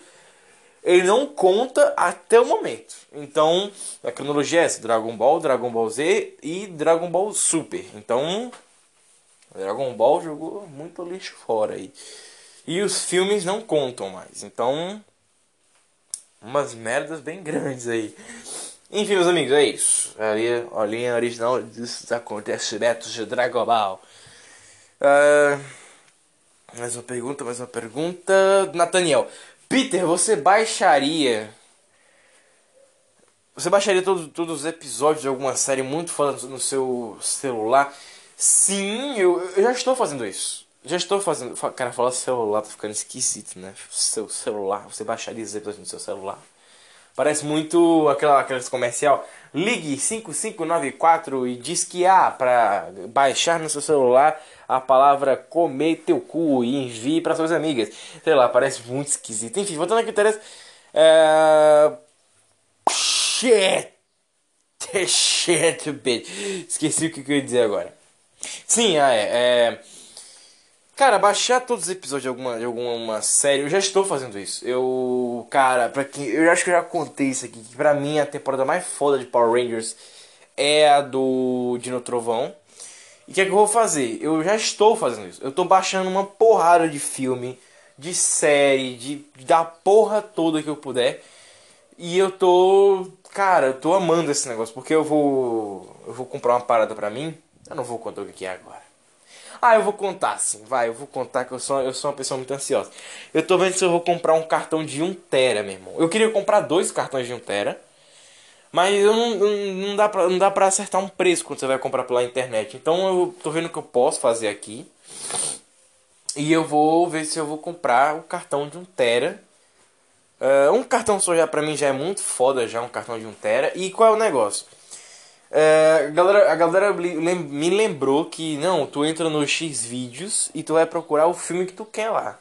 A: ele não conta até o momento. Então, a cronologia é essa: Dragon Ball, Dragon Ball Z e Dragon Ball Super. Então, Dragon Ball jogou muito lixo fora aí. E os filmes não contam mais. Então, umas merdas bem grandes aí. Enfim, meus amigos, é isso. Ali, a linha original dos acontecimentos de Dragon Ball. Ah, mais uma pergunta, mais uma pergunta. Nathaniel, Peter, você baixaria. Você baixaria todo- todos os episódios de alguma série muito foda no seu celular? Sim, eu, eu já estou fazendo isso. Já estou fazendo. fa- Cara, falar celular tá ficando esquisito, né? Seu celular, você baixaria os episódios no seu celular? Parece muito aquela, aqueles comercial. Ligue 5594 e diz que há para baixar no seu celular a palavra comer teu cu e envie para suas amigas. Sei lá, parece muito esquisito. Enfim, voltando aqui, Teresa. É... Shit! Shit, bitch. Esqueci o que eu ia dizer agora. Sim, ah, é. é... Cara, baixar todos os episódios de alguma, de alguma série, eu já estou fazendo isso. Eu, cara, pra quem, eu acho que eu já contei isso aqui, que pra mim a temporada mais foda de Power Rangers é a do Dino Trovão. E o que é que eu vou fazer? Eu já estou fazendo isso. Eu tô baixando uma porrada de filme, de série, de da porra toda que eu puder. E eu tô, cara, eu tô amando esse negócio, porque eu vou eu vou comprar uma parada pra mim. Eu não vou contar o que é agora. Ah, eu vou contar sim, vai, eu vou contar que eu sou, eu sou uma pessoa muito ansiosa. Eu tô vendo se eu vou comprar um cartão de 1 tera, meu irmão. Eu queria comprar dois cartões de 1 tera, mas eu não, não, dá pra, não dá pra acertar um preço quando você vai comprar pela internet. Então eu tô vendo o que eu posso fazer aqui. E eu vou ver se eu vou comprar o cartão de 1 tera. Ah, um cartão só já pra mim já é muito foda, já um cartão de 1 tera. E qual é o negócio? É, a galera, a galera me lembrou que não, tu entra no X vídeos e tu vai procurar o filme que tu quer lá.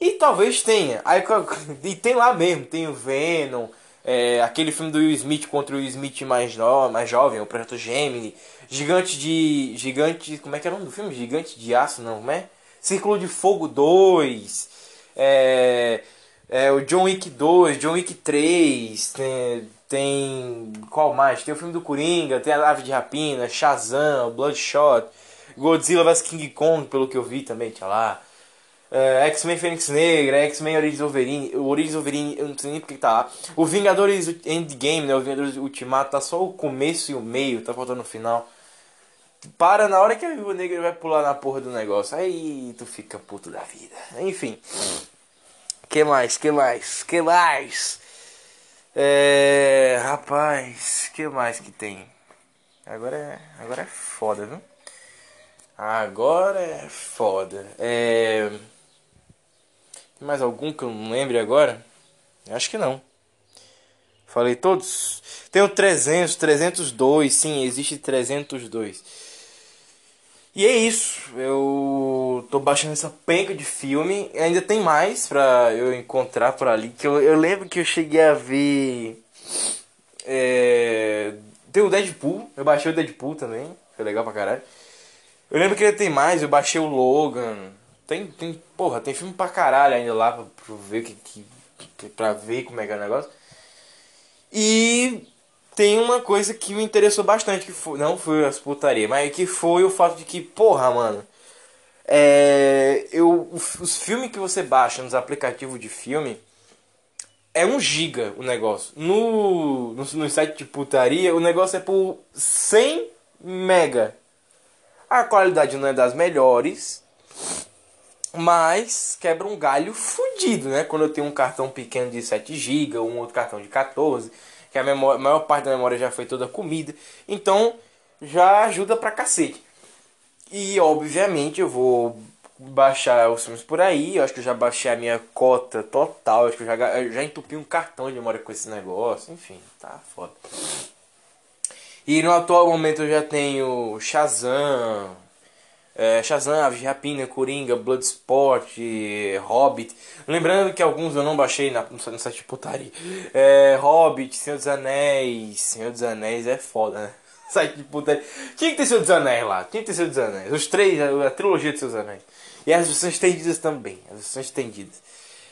A: E talvez tenha. Aí, e tem lá mesmo, tem o Venom, é, aquele filme do Will Smith contra o Will Smith mais, no, mais jovem, o Projeto Gemini, Gigante de. Gigante. Como é que é o nome do filme? Gigante de Aço, não, como é? Círculo de Fogo 2. É, é, o John Wick 2, John Wick 3, tem, tem. Qual mais? Tem o filme do Coringa, tem a Ave de Rapina, Shazam, Bloodshot, Godzilla vs King Kong, pelo que eu vi também, tinha lá. É, X-Men Fênix Negra, X-Men Origins Wolverine, o Origins Wolverine, eu não sei nem porque que tá lá. O Vingadores Endgame, né? O Vingadores Ultimato, tá só o começo e o meio, tá faltando o final. Para na hora que a Viúva Negra vai pular na porra do negócio. Aí tu fica puto da vida. Enfim. Que mais? Que mais? Que mais? É. Rapaz, que mais que tem? Agora é. Agora é foda, viu? Agora é foda. É. Tem mais algum que eu não lembre agora? Acho que não. Falei todos. Tem o 300, 302, sim, existe 302. E é isso. Eu tô baixando essa penca de filme. Ainda tem mais pra eu encontrar por ali. Que eu, eu lembro que eu cheguei a ver. É, tem o Deadpool. Eu baixei o Deadpool também. Foi legal pra caralho. Eu lembro que ainda tem mais. Eu baixei o Logan. Tem, tem, porra, tem filme pra caralho ainda lá pra, pra ver que, que, pra ver como é que é o negócio. E tem uma coisa que me interessou bastante, que foi, não foi as putaria, mas que foi o fato de que, porra, mano, é, eu, os filmes que você baixa nos aplicativos de filme é um giga o negócio. No, no, no site de putaria, o negócio é por 100 mega. A qualidade não é das melhores, mas quebra um galho fudido, né? Quando eu tenho um cartão pequeno de 7 GB, um outro cartão de 14, que a, memória, maior parte da memória já foi toda comida. Então já ajuda pra cacete. E obviamente eu vou baixar os filmes por aí. Eu acho que eu já baixei a minha cota total. Eu acho que eu já, eu já entupi um cartão de memória com esse negócio. Enfim, tá foda. E no atual momento eu já tenho Shazam, é, Shazam, Aves Rapina, Coringa, Bloodsport, Hobbit. Lembrando que alguns eu não baixei na, no site de putaria. É, Hobbit, Senhor dos Anéis. Senhor dos Anéis é foda, né? Site de putaria. Tinha que ter Senhor dos Anéis lá. Tinha que ter Senhor dos Anéis. Os três, a, a trilogia de Senhor dos Anéis. E as versões estendidas também. As versões estendidas.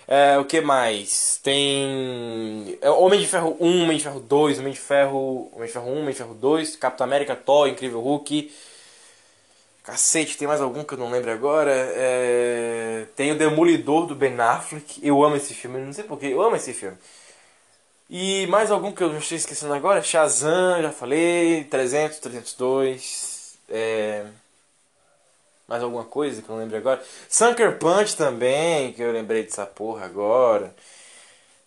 A: É, o que mais? Tem é, Homem de Ferro 1, Homem de Ferro 2, Homem de Ferro, Homem de Ferro 1, Homem de Ferro 2, Capitão América, Thor, Incrível Hulk, Cacete, tem mais algum que eu não lembro agora? É... Tem o Demolidor do Ben Affleck. Eu amo esse filme, não sei porquê, eu amo esse filme. E mais algum que eu estou esquecendo agora? Shazam, já falei. 300, 302. É... Mais alguma coisa que eu não lembro agora? Sunker Punch também, que eu lembrei dessa porra agora.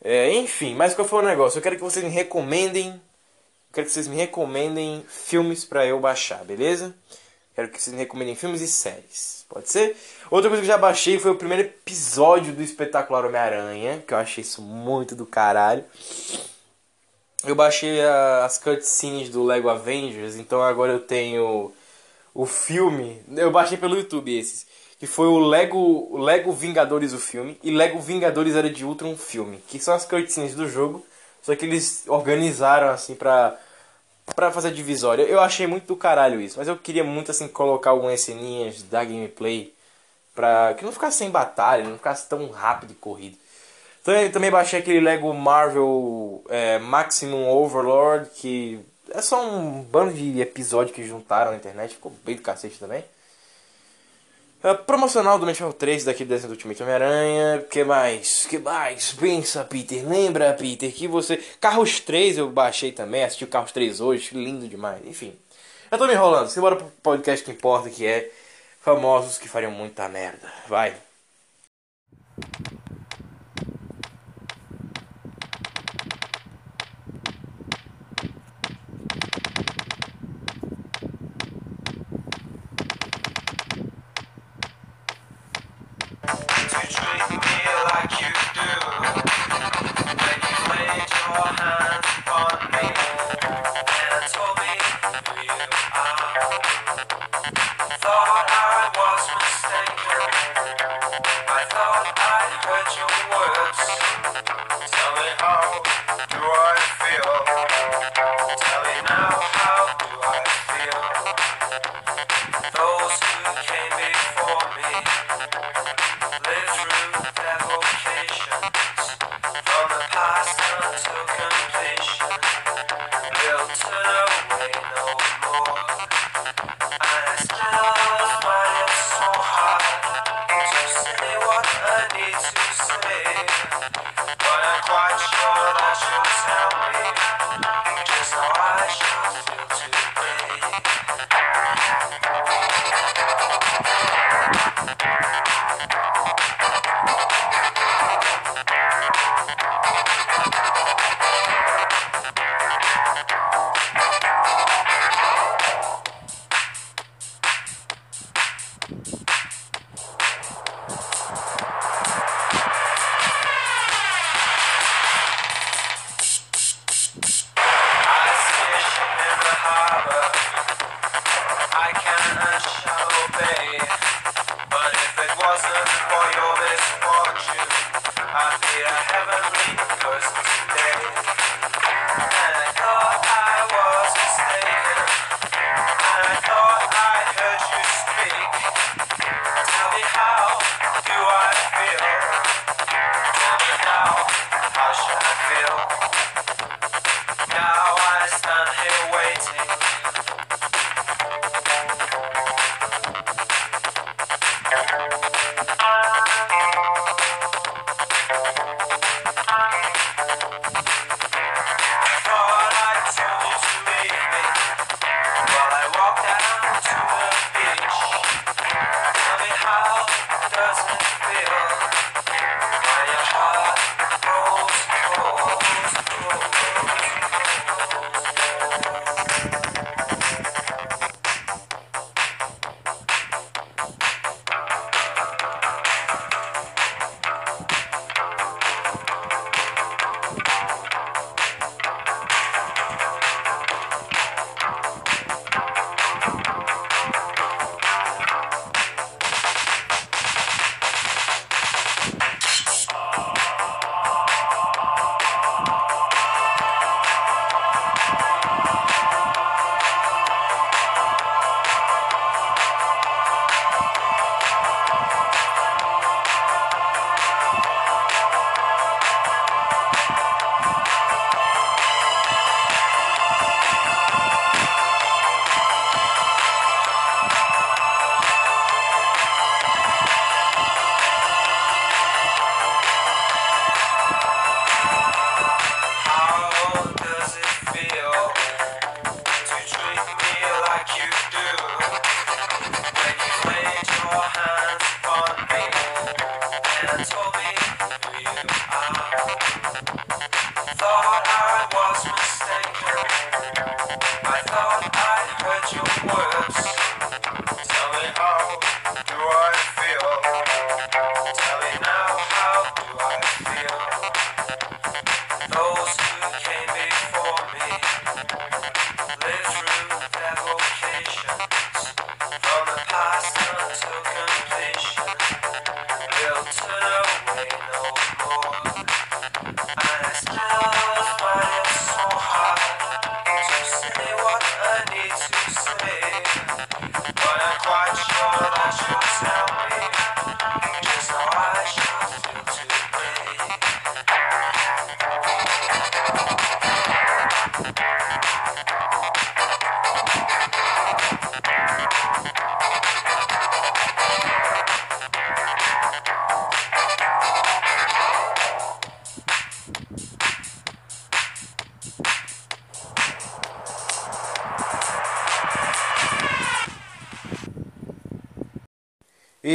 A: É, enfim, mas qual foi o negócio? Eu quero que vocês me recomendem. Eu quero que vocês me recomendem filmes para eu baixar, beleza? Quero que vocês me recomendem filmes e séries. Pode ser? Outra coisa que eu já baixei foi o primeiro episódio do espetacular Homem-Aranha, que eu achei isso muito do caralho. Eu baixei a, as cutscenes do Lego Avengers, então agora eu tenho o filme. Eu baixei pelo YouTube esses. Que foi o Lego, o Lego Vingadores o filme. E Lego Vingadores Era de Ultron filme. Que são as cutscenes do jogo. Só que eles organizaram assim pra para fazer divisória. Eu achei muito do caralho isso, mas eu queria muito assim colocar algumas ceninhas da gameplay pra que não ficasse sem batalha, não ficasse tão rápido e corrido. Também, também baixei aquele Lego Marvel é, Maximum Overlord, que é só um bando de episódios que juntaram na internet, ficou bem do cacete também. Uh, promocional do Metal 3 daqui do desenho do Ultimate Homem-Aranha. que mais? que mais? Pensa, Peter. Lembra, Peter, que você. Carros 3 eu baixei também. Assisti o Carros 3 hoje. Lindo demais. Enfim. Eu tô me enrolando. Simbora pro podcast que importa, que é famosos que fariam muita merda. Vai.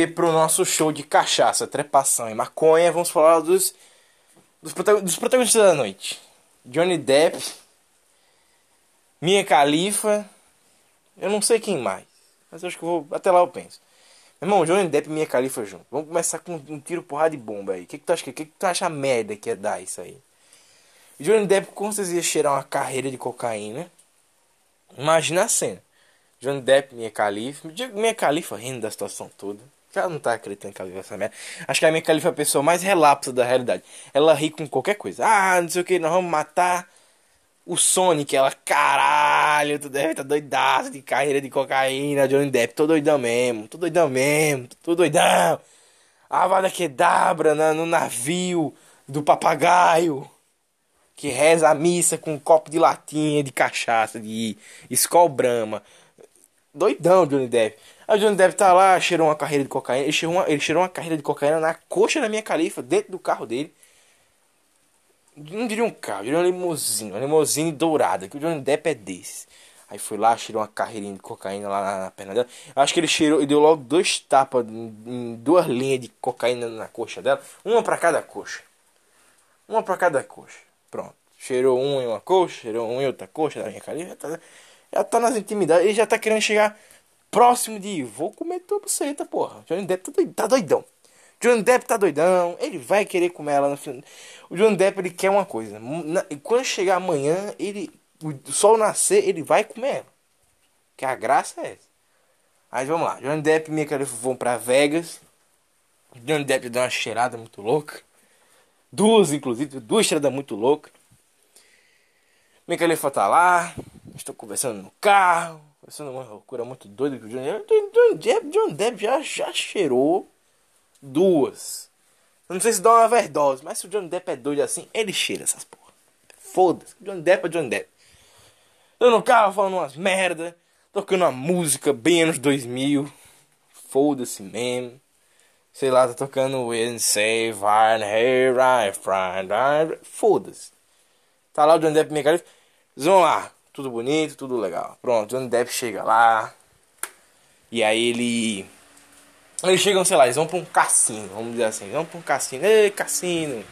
A: Pro nosso show de cachaça, trepação e maconha, vamos falar dos, dos, dos protagonistas da noite. Johnny Depp, Mia Khalifa, eu não sei quem mais, mas acho que vou, até lá eu penso. Meu irmão, Johnny Depp e Mia Khalifa junto. Vamos começar com um tiro porrada de bomba aí. O que, que tu acha que, que, que tu acha a merda que ia dar isso aí? Johnny Depp com certeza ia cheirar uma carreira de cocaína. Imagina a cena. Johnny Depp, Mia Khalifa. Mia Khalifa rindo da situação toda. Ela não tá acreditando que ela viu essa merda. Acho que a Mia Khalifa é a pessoa mais relapsa da realidade. Ela ri com qualquer coisa. Ah, não sei o que, nós vamos matar o Sonic. Ela, caralho, tu deve tá doidaço de carreira de cocaína. Johnny Depp, tô doidão mesmo. Tô doidão mesmo. Tô doidão. A Vada Kedabra na- no navio do papagaio que reza a missa com um copo de latinha de cachaça, de Skol Brahma. Doidão, Johnny Depp. O Johnny Depp tá lá, cheirou uma carreira de cocaína. Ele cheirou uma, ele cheirou uma carreira de cocaína na coxa da minha califa, dentro do carro dele. Não diria um carro, diria uma limusine, uma limusine dourada, que o Johnny Depp é desse. Aí foi lá, cheirou uma carreirinha de cocaína lá na, na perna dela. Acho que ele cheirou e deu logo dois tapas em, em duas linhas de cocaína na coxa dela. Uma pra cada coxa. Uma pra cada coxa. Pronto. Cheirou um em uma coxa, cheirou um em outra coxa da minha califa. Já tá, já tá nas intimidades. Ele já tá querendo chegar próximo de vou comer tua buceta, porra. Johnny Depp tá, tá doidão. Johnny Depp tá doidão. Ele vai querer comer ela no final. O Johnny Depp ele quer uma coisa. Na- e quando chegar amanhã, ele. O sol nascer, ele vai comer ela. Que a graça é essa. Aí vamos lá. Johnny Depp e Mia vão pra Vegas. Johnny Depp dá uma cheirada muito louca. Duas, inclusive, duas cheiradas muito loucas. Minha Khalifa tá lá, estou conversando no carro, conversando uma loucura muito doida que o Johnny Depp. Johnny Depp, Johnny Depp já, já cheirou duas. Eu não sei se dá uma overdose, mas se o Johnny Depp é doido assim, ele cheira essas porra. Foda-se, Johnny Depp é Johnny Depp. Eu no carro falando umas merda, tocando uma música bem anos 2000. Foda-se mesmo. Sei lá, tá tocando Save Our Here I Find Foda-se. Tá lá o Johnny Depp Khalifa. Eles vão lá. Tudo bonito, tudo legal. Pronto, Johnny Depp chega lá. E aí ele... Eles chegam, sei lá, eles vão pra um cassino. Vamos dizer assim. Vão pra um cassino. Ei, cassino.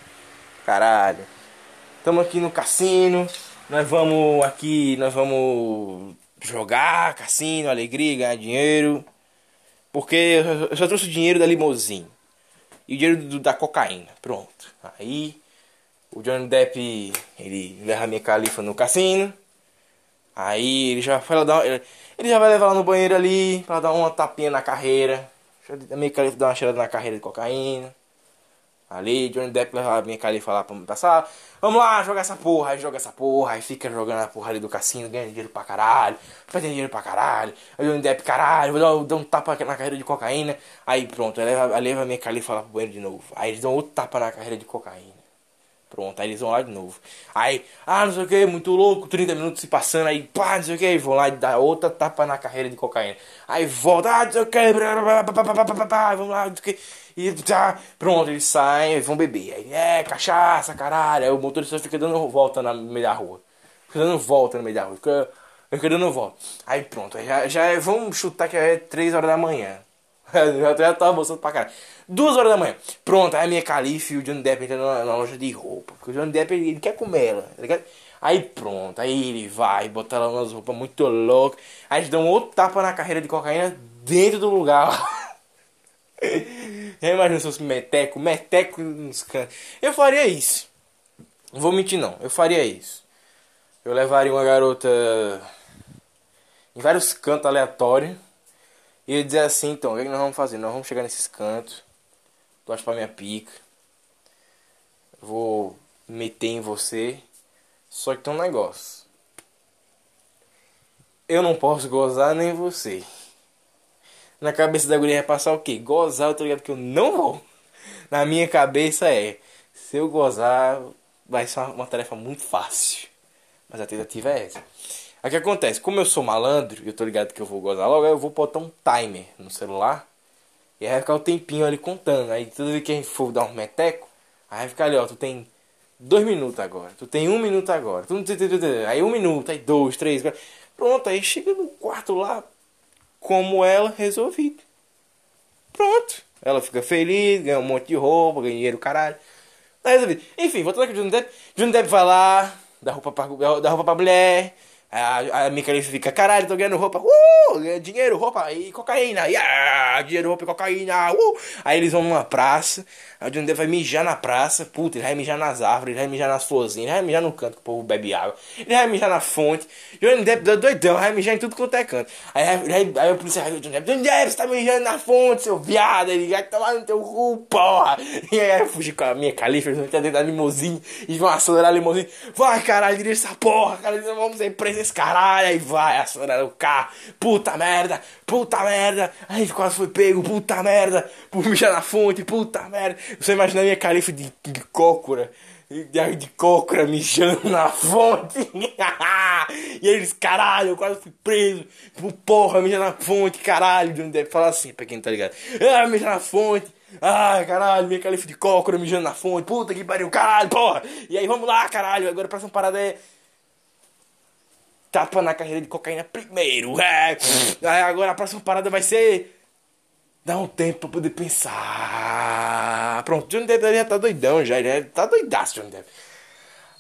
A: Caralho. Tamo aqui no cassino. Nós vamos aqui... Nós vamos jogar cassino, alegria, ganhar dinheiro. Porque eu só trouxe o dinheiro da limousine. E o dinheiro do- da cocaína. Pronto. Aí... O Johnny Depp, ele leva a minha califa no cassino. Aí ele já vai dar, ele, já vai levar ela no banheiro ali pra dar uma tapinha na carreira. Minha califa dá uma cheirada na carreira de cocaína. Ali, Johnny Depp leva a minha califa lá pra, pra sala. Vamos lá, jogar essa porra. Aí joga essa porra. Aí fica jogando a porra ali do cassino, ganha dinheiro pra caralho. Faz dinheiro pra caralho. Aí Johnny Depp, caralho, vou dar, dar um tapa na carreira de cocaína. Aí pronto, aí leva, leva a minha califa lá pro banheiro de novo. Aí eles dão outro tapa na carreira de cocaína. Pronto, aí eles vão lá de novo. Aí, ah, não sei o que, muito louco, 30 minutos se passando, aí pá, não sei o que, vão lá e dá outra tapa na carreira de cocaína. Aí volta, ah, não sei o que, vamos lá, não sei o que, e tá, pronto, eles saem vão beber. Aí, é, cachaça, caralho. Aí o motorista fica dando volta na- meio da rua. Fica dando volta no meio da rua, fica, fica dando volta. Aí pronto, aí já, já é- vamos chutar que é 3 horas da manhã. Eu já tava mostrando pra caralho. Duas horas da manhã. Pronto, aí a minha califa e o Johnny Depp entrando na, na loja de roupa. Porque o Johnny Depp ele, ele quer comer ela, tá ligado? Aí pronto, aí ele vai, bota ela umas roupas muito loucas. Aí eles dão outro tapa na carreira de cocaína dentro do lugar. Já imagina se fosse meteco, meteco nos cantos. Eu faria isso. Não vou mentir não, eu faria isso. Eu levaria uma garota em vários cantos aleatórios. E ia dizer assim, então, o que, é que nós vamos fazer? Nós vamos chegar nesses cantos. Tu acha pra minha pica. Vou meter em você. Só que tem um negócio. Eu não posso gozar nem você. Na cabeça da guria vai passar o quê? Gozar, eu tô ligado que eu não vou. Na minha cabeça é. Se eu gozar, vai ser uma, uma tarefa muito fácil. Mas a tentativa é essa. O que acontece? Como eu sou malandro e eu tô ligado que eu vou gozar logo, aí eu vou botar um timer no celular. E aí vai ficar o tempinho ali contando. Aí toda vez que a gente for dar um meteco, aí vai ficar ali, ó, tu tem dois minutos agora. Tu tem um minuto agora. Tu- Aí um minuto, aí dois, três, quatro. Pronto, aí chega no quarto lá, como ela, resolvido. Pronto. Ela fica feliz, ganha um monte de roupa, ganha dinheiro, caralho. Tá resolvido. Enfim, voltando aqui pro Johnny Depp. Johnny Depp vai lá, dá roupa pra, dá roupa pra mulher. A, a Khalifa fica, caralho, tô ganhando roupa, uh, dinheiro, roupa e cocaína, yeah, dinheiro, roupa e cocaína, uh. Aí eles vão numa praça, aí o Johnny vai mijar na praça, puta, ele vai mijar nas árvores, ele vai mijar nas florzinhas, ele vai mijar no canto que o povo bebe água, ele vai mijar na fonte, Johnny Depp doidão, vai mijar em tudo quanto é canto. Aí, aí, aí o policial Johnny Depp, Johnny Depp, você tá mijando na fonte, seu viado, ele vai tomar no teu cu, porra. E aí eu fugi com a minha califa, eles vão dentro da limusine, e vão acelerar a limusine, vai caralho, dirige essa porra, cara, vamos ser presos esse caralho, aí vai acelerar o carro, puta merda, puta merda, aí quase foi pego, puta merda, por mijar na fonte, puta merda. Você imagina a minha califa de, de cócora, de, de cócora mijando na fonte. e eles, caralho, eu quase fui preso. Porra, mijar na fonte, caralho. Johnny Depp fala assim, pra quem tá ligado. Ah, mijar na fonte. Ai, caralho, minha califa de cócora mijando na fonte. Puta que pariu, caralho, porra. E aí, vamos lá, caralho. Agora a próxima parada é tapa na carreira de cocaína primeiro. É. Agora a próxima parada vai ser. Dá um tempo pra poder pensar. Pronto, Johnny Depp já tá doidão já. Ele tá doidaço, Johnny Depp.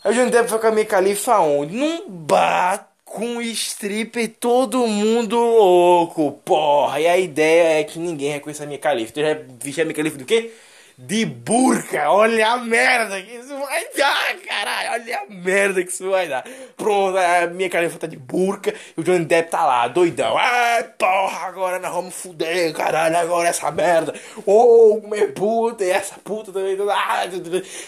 A: Aí o Johnny Depp foi com a minha califa onde? Num bar com stripper todo mundo louco, porra. E a ideia é que ninguém reconheça a minha califa. Tu já viste a minha califa do quê? De burca. Olha a merda que isso vai dar, caralho. Olha a merda que isso vai dar. Pronto, a minha califa tá de burca e o Johnny Depp tá lá, doidão. Ah, porra, agora nós vamos fuder, caralho. Agora essa merda. Oh, comer puta e essa puta também. Ah,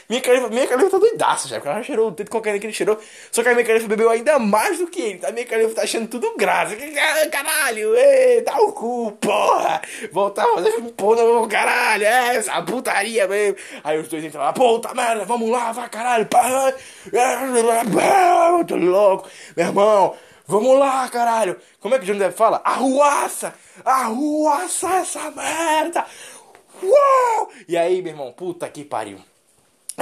A: minha califa, minha tá doidaça já. Porque ela cheirou o dedo de qualquer que ele cheirou. Só que a minha califa bebeu ainda mais do que ele. A minha califa tá achando tudo graça. Caralho, ei, dá o cu, porra. Voltar a fazer porra, caralho. É, essa puta putaria mesmo. Aí os dois entram lá, puta merda, vamos lá, vai caralho, pá, muito louco, meu irmão. Vamos lá, caralho. Como é que o Johnny Depp fala? Arruaça! Arruaça essa merda! Uou! E aí, meu irmão, puta que pariu.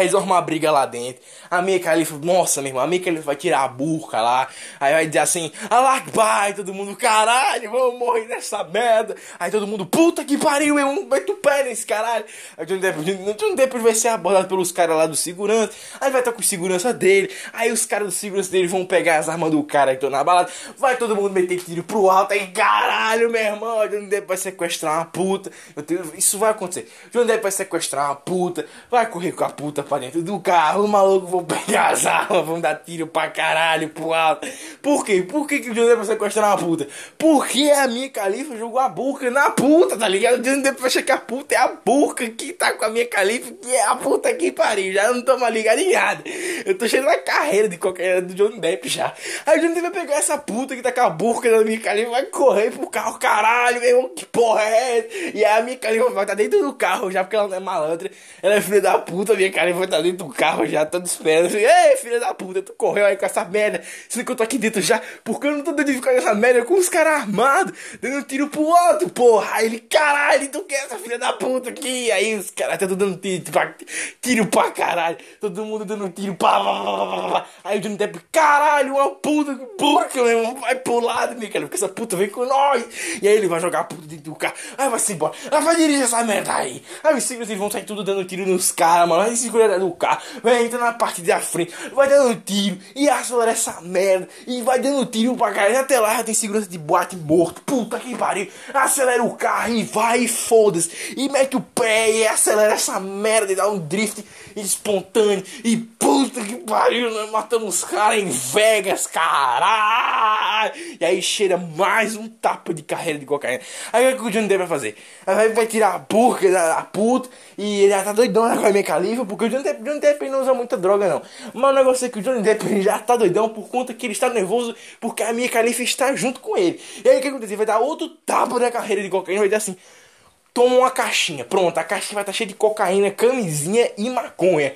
A: Eles vão uma briga lá dentro. A Mia Khalifa, nossa, meu irmão, a Mia Khalifa vai tirar a burca lá. Aí vai dizer assim, Alakbai, todo mundo, caralho, vamos morrer nessa merda. Aí todo mundo, puta que pariu, meu irmão, mete o pé nesse caralho. Aí Johnny Depp, Johnny Depp vai ser abordado pelos caras lá do segurança. Aí vai estar com o segurança dele. Aí os caras do segurança dele vão pegar as armas do cara que estão na balada. Vai todo mundo meter tiro pro alto. Aí, caralho, meu irmão, Johnny Depp vai sequestrar uma puta. Tenho, isso vai acontecer. Johnny Depp vai sequestrar uma puta. Vai correr com a puta pra dentro do carro, maluco vão pegar as armas, vão dar tiro pra caralho pro alto. Por quê? Por que, que o Johnny Depp sequestrar uma puta? Porque a minha califa jogou a burca na puta, tá ligado? O Johnny Depp vai que a puta é a burca que tá com a minha califa, que é a puta que pariu. Já não tô mais ligado em nada. Eu tô cheio da carreira de qualquer do Johnny Depp já. Aí o Johnny Depp vai pegar essa puta que tá com a burca da minha califa, vai correr pro carro, caralho, meu irmão, que porra é essa? E aí a minha califa vai estar dentro do carro já, porque ela não é malandra. Ela é filha da puta, minha califa vai estar dentro do carro já, todo esperando. Assim, Ei, filha da puta, tu correu aí com essa merda. Sendo que eu tô aqui dentro já, porque eu não tô dando de ficar nessa merda com os caras armados, dando tiro pro outro, porra. Aí ele, caralho, tu quer essa filha da puta aqui? Aí os caras tá dando tiro, tiro pra caralho. Todo mundo dando tiro, pá, pá, pá, pá, pá. Aí o Johnny Depp, caralho, uma puta, porca, meu irmão, vai pro lado, meu cara, porque essa puta vem com nós. E aí ele vai jogar a puta dentro do carro, aí vai se embora, aí vai dirigir essa merda aí. Aí os seguranças vão sair tudo dando tiro nos caras, mano, aí segura no carro, vai entrar na parte da frente, vai dando tiro e acelera essa merda e vai dando tiro pra caralho. Até lá já tem segurança de boate morto, puta que pariu. Acelera o carro e vai, foda-se, e mete o pé e acelera essa merda e dá um drift espontâneo e puta que pariu, nós matamos os caras em Vegas, caralho. E aí cheira mais um tapa de carreira de cocaína. Aí o que o Johnny Depp vai fazer? Aí vai tirar a burca da puta e ele já tá doidão com a minha califa, porque o Johnny Depp, Johnny Depp não usa muita droga não. Mas o negócio é que o Johnny Depp já tá doidão por conta que ele está nervoso porque a minha califa está junto com ele. E aí o que acontece? Vai dar outro tapa da carreira de cocaína, vai dar assim... Toma uma caixinha, pronto, a caixinha vai estar cheia de cocaína, camisinha e maconha.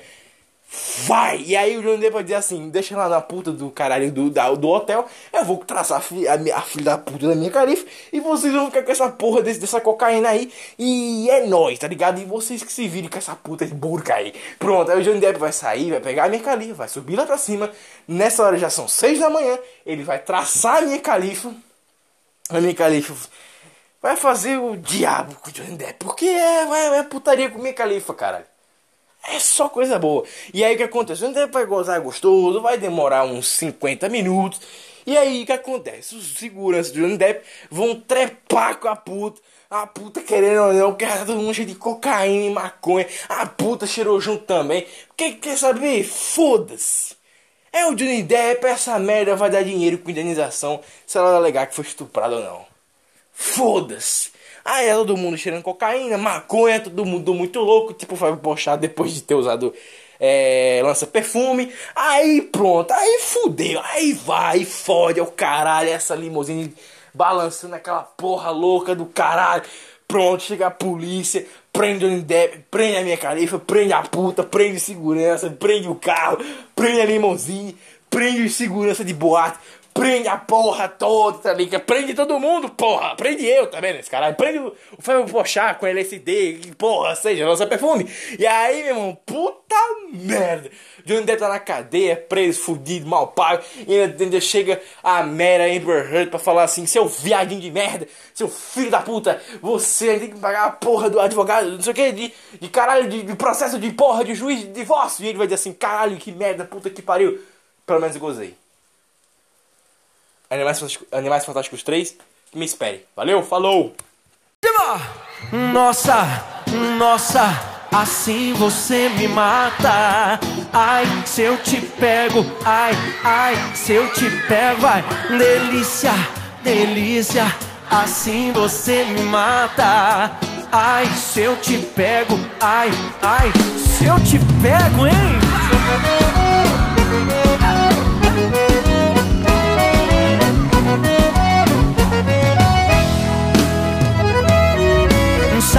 A: Vai! E aí o Johnny Depp vai dizer assim: deixa lá na puta do caralho do, da, do hotel. Eu vou traçar a, fi, a, a filha da puta da minha califa. E vocês vão ficar com essa porra desse, dessa cocaína aí. E é nóis, tá ligado? E vocês que se virem com essa puta de burca aí. Pronto, aí o Johnny Depp vai sair, vai pegar a minha califa, vai subir lá pra cima. Nessa hora já são seis da manhã. Ele vai traçar a minha califa. A minha califa vai fazer o diabo com o Johnny Depp. Porque é, vai, é putaria com minha califa, caralho. É só coisa boa. E aí o que acontece? O Johnny Depp vai gozar gostoso, vai demorar uns 50 minutos. E aí o que acontece? Os seguranças do Johnny Depp vão trepar com a puta. A puta querendo ou não, que todo mundo cheio de cocaína e maconha. A puta cheirou junto também. Quem quer saber? Foda-se. É o Johnny Depp, essa merda vai dar dinheiro com indenização se ela alegar que foi estuprada ou não. Foda-se. Aí é todo mundo cheirando cocaína, maconha, todo mundo muito louco, tipo Fábio Pochá depois de ter usado é, lança perfume. Aí pronto, aí fudeu, aí vai, fode o caralho, essa limusine balançando aquela porra louca do caralho. Pronto, chega a polícia, prende o Depp, prende a minha califa, prende a puta, prende segurança, prende o carro, prende a limousine, prende o segurança de boate, prende a porra toda, tá ligado? Prende todo mundo, porra, prende eu também nesse caralho, prende o Fábio Pochá com LSD, porra, seja, lança perfume. E aí, meu irmão, puta merda. Johnny Depp tá na cadeia, preso, fudido, mal pago. E ainda chega a mera Amber Heard pra falar assim: seu viadinho de merda, seu filho da puta, você tem que pagar a porra do advogado, não sei o que, de, de caralho, de, de processo de porra, de juiz de divórcio. E ele vai dizer assim: caralho, que merda, puta que pariu. Pelo menos eu gozei. Animais Fantásticos, Animais Fantásticos 3, que me espere. Valeu, falou!
F: Nossa, nossa, assim você me mata. Ai, se eu te pego, ai, ai, se eu te pego, vai. Delícia, delícia, assim você me mata. Ai, se eu te pego, ai, ai, se eu te pego, hein?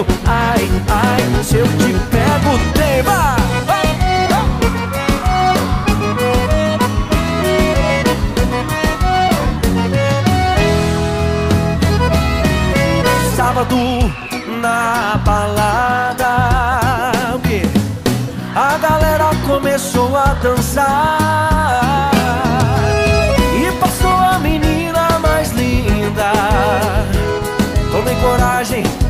F: pego, ai, ai, se eu te pego Tema! Sábado na balada? A galera começou a dançar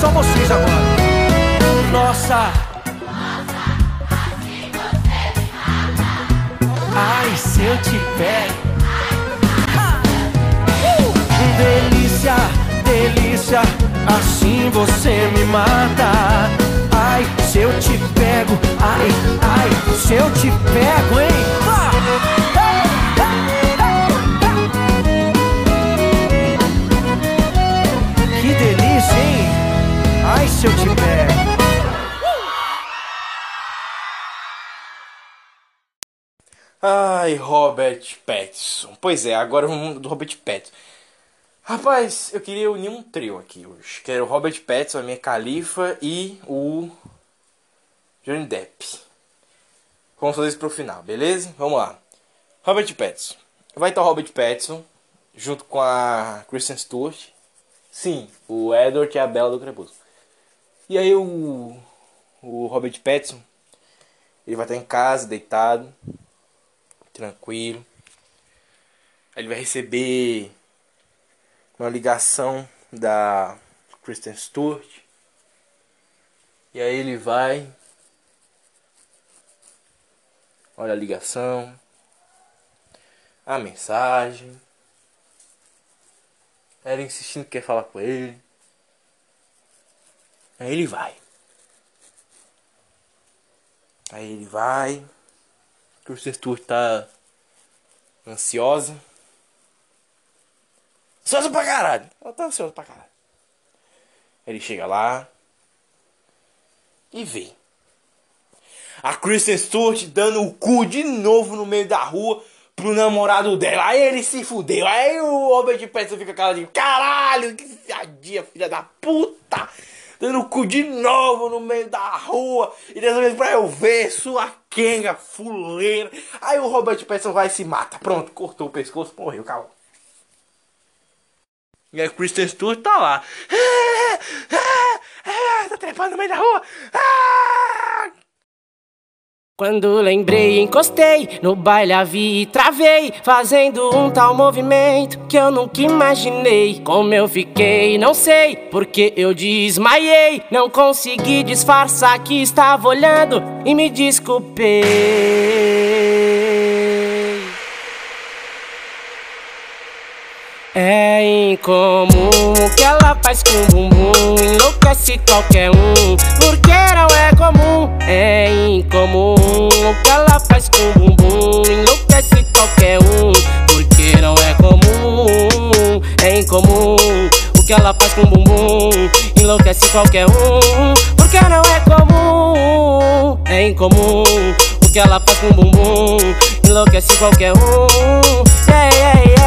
F: só vocês agora. Nossa. Ai, se eu te pego. Delícia, delícia, assim você me mata. Ai, se eu te pego, ai, ai, se eu te pego, hein? Que delícia, hein? Ai, se eu pego.
A: Ai, Robert Pattinson. Pois é, agora vamos do Robert Pattinson. Rapaz, eu queria unir um trio aqui hoje. Que era o Robert Pattinson, a minha califa e o Johnny Depp. Vamos fazer isso pro final, beleza? Vamos lá. Robert Pattinson. Vai estar o Robert Pattinson junto com a Kristen Stewart. Sim, o Edward e a Bella do Crepúsculo. E aí o, o Robert Pattinson, ele vai estar em casa, deitado, tranquilo. Ele vai receber uma ligação da Kristen Stewart. E aí ele vai Olha a ligação. A mensagem. Ela insistindo que quer falar com ele. Aí ele vai. Aí ele vai. Kristen Stewart tá ansiosa. Ansiosa pra caralho. Ela tá ansiosa pra caralho. Ele chega lá e vê. A Kristen Stewart dando o cu de novo no meio da rua pro namorado dela. Aí ele se fudeu. Aí o Robert Pattinson fica cara de caralho, que fiadia, filha da puta. Dando o cu de novo no meio da rua. E dessa vez pra eu ver sua quenga fuleira. Aí o Robert Pattinson vai e se mata. Pronto, cortou o pescoço, morreu, acabou. E a Kristen Stewart tá lá. Ah, ah, ah, tá trepando no meio da rua. Ah!
G: Quando lembrei, encostei no baile, a vi e travei, fazendo um tal movimento que eu nunca imaginei. Como eu fiquei, não sei, porque eu desmaiei. Não consegui disfarçar que estava olhando e me desculpei. É incomum o que ela faz com o bumbum Enlouquece qualquer um Porque não é comum. É incomum o que ela faz com o bumbum Enlouquece qualquer um Porque não é comum. É incomum o que ela faz com o bumbum Enlouquece qualquer um Porque não é comum. É incomum o que ela faz com o bumbum Enlouquece qualquer um. Yeah, yeah, yeah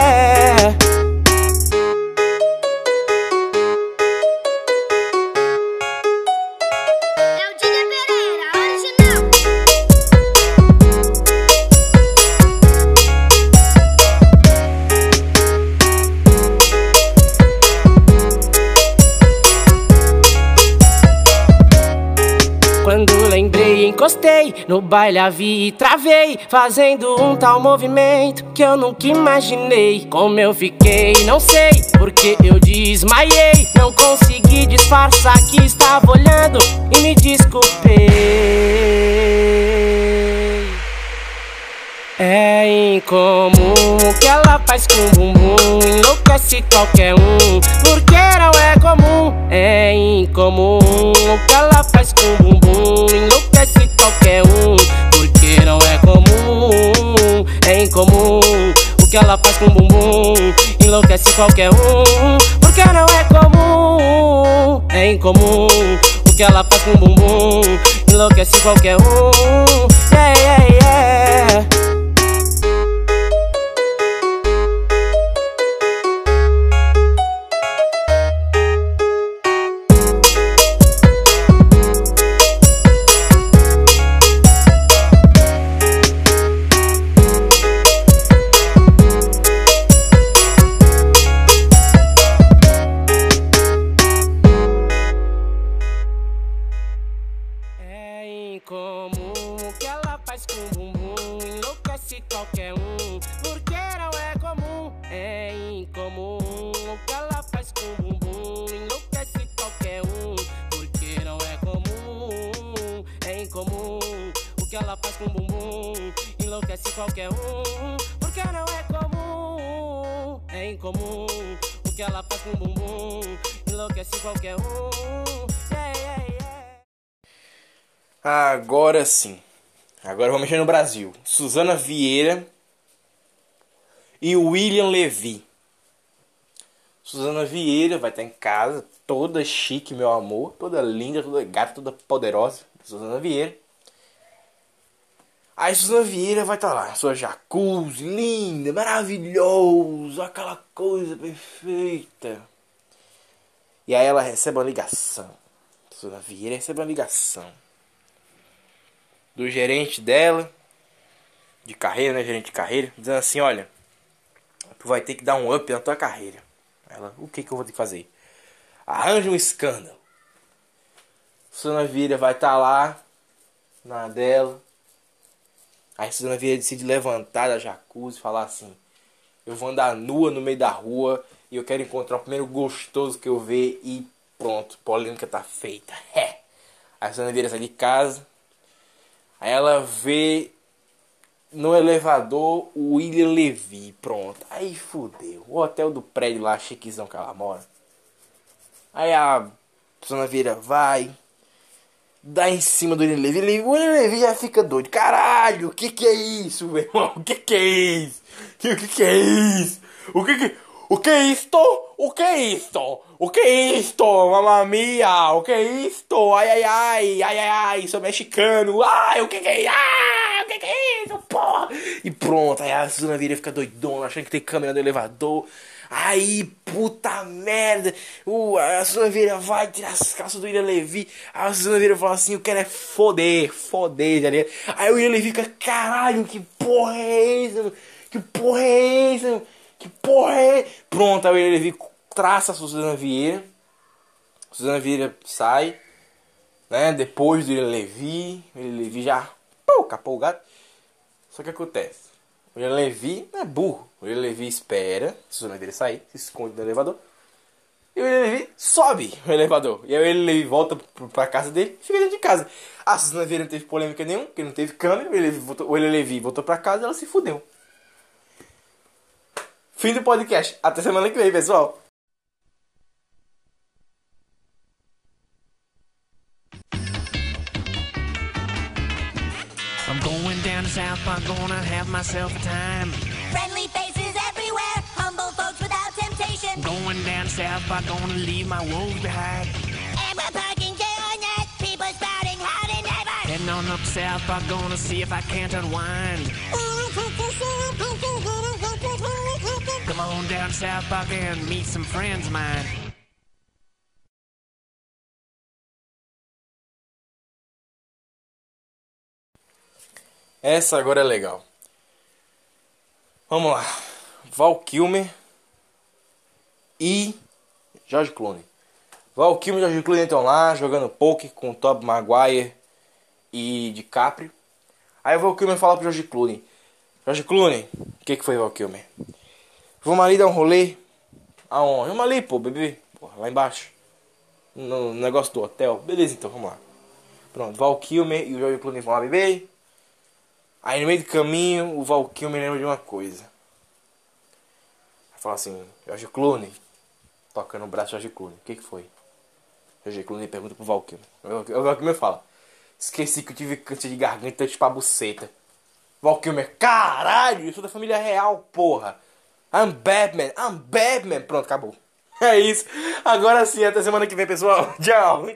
G: encostei no baile, a vi e travei, fazendo um tal movimento que eu nunca imaginei. Como eu fiquei, não sei, porque eu desmaiei. Não consegui disfarçar que estava olhando e me desculpei. É incomum o que ela faz com o bumbum Enlouquece qualquer um Porque não é comum É incomum o que ela faz com o bumbum Enlouquece qualquer um Porque não é comum É incomum. O que ela faz com o bumbum Enlouquece qualquer um Porque não é comum É incomum. O que ela faz com o bumbum Enlouquece qualquer um. Yeah, yeah, yeah qualquer um Porque não é comum É incomum o que ela faz com o bumbum Enlouquece qualquer um Yeah, yeah, yeah
A: Agora sim. Agora vamos mexer no Brasil. Suzana Vieira e William Levy. Suzana Vieira vai estar em casa, toda chique, meu amor, toda linda, toda gata, toda poderosa. Suzana Vieira. Aí Suzana Vieira vai estar lá, sua jacuzzi, linda, maravilhoso, aquela coisa perfeita. E aí ela recebe uma ligação. Suzana Vieira recebe uma ligação do gerente dela, de carreira, né? Gerente de carreira, dizendo assim: olha, tu vai ter que dar um up na tua carreira. Ela, o que que eu vou ter que fazer? Arranja um escândalo. Suzana Vieira vai estar lá, na dela. Aí Suzana Vieira decide levantar da jacuzzi e falar assim: eu vou andar nua no meio da rua e eu quero encontrar o primeiro gostoso que eu ver e pronto, polêmica tá feita. É. Aí a Suzana Vieira sai de casa. Aí ela vê no elevador o William Levy. Pronto. Aí fudeu. O hotel do prédio lá, chiquezão que ela mora. Aí a Susana Vieira vai. Dá em cima do William Levy. Ele- O William Levy já fica doido. Caralho, o que que é isso, meu irmão? O que que é isso? O que, que é isso? O que que... O que é isto? O que é isto? O que é isto? Mamma mia! O que é isto? Ai, ai, ai, ai, ai, ai, sou mexicano. Ai, o que que é isso? O que que é isso, porra? E pronto, aí a Susana Vieira fica doidona, achando que tem câmera no elevador. Aí, puta merda, uh, a Vieira vai tirar as calças do William Levy. A Susana Vieira fala assim: Eu quero é foder, foder, tá? Aí o William Levy fica: Caralho, que porra é mano? Que porra é mano? Que porra é? Pronto, aí o William Levy traça a Susana Vieira. Susana Vieira sai, né? Depois do William Levy, o William Levy já pô, capou o gato. Só que acontece. O William Levy é burro. O William Levy espera a Susana Vieira sair, se esconde no elevador. E o William Levy sobe o elevador. E aí o William Levy volta pra casa dele e fica dentro de casa. A Susana Vieira não teve polêmica nenhuma, porque não teve câmera. O William Levy voltou, o William Levy voltou pra casa e ela se fudeu. Fim do podcast. Até semana que vem, pessoal.
G: I'm going down to South Park, gonna have myself a time.
D: Friendly
G: Going down to South Park, gonna leave my woes behind.
D: And we're parking day or night, people spouting howdy neighbor.
G: Heading on up South Park, gonna see if I can't unwind. Come on down to South Park and meet some friends of mine.
A: Essa agora é legal. Vamos lá. Val Kilmer e George Clooney. Val Kilmer e George Clooney estão lá jogando poker com Tobey Maguire e DiCaprio. Aí o Val Kilmer fala pro George Clooney. George Clooney, o que, que foi Val Kilmer? Vamos ali dar um rolê. Aonde? Vamos ali, pô, bebê. Porra, lá embaixo. No negócio do hotel. Beleza, então, vamos lá. Pronto, Val Kilmer e o George Clooney vão lá beber. Aí no meio do caminho, o Val Kilmer lembra de uma coisa. Fala assim, George Clooney. Toca no braço de George Clooney. O que, que foi? George Clooney pergunta pro Val Kilmer. O Val Kilmer fala. Esqueci que eu tive câncer de garganta antes pra buceta. Val Kilmer, caralho, eu sou da família real, porra. I'm Batman, I'm Batman. Pronto, acabou. É isso. Agora sim, até semana que vem, pessoal. Tchau.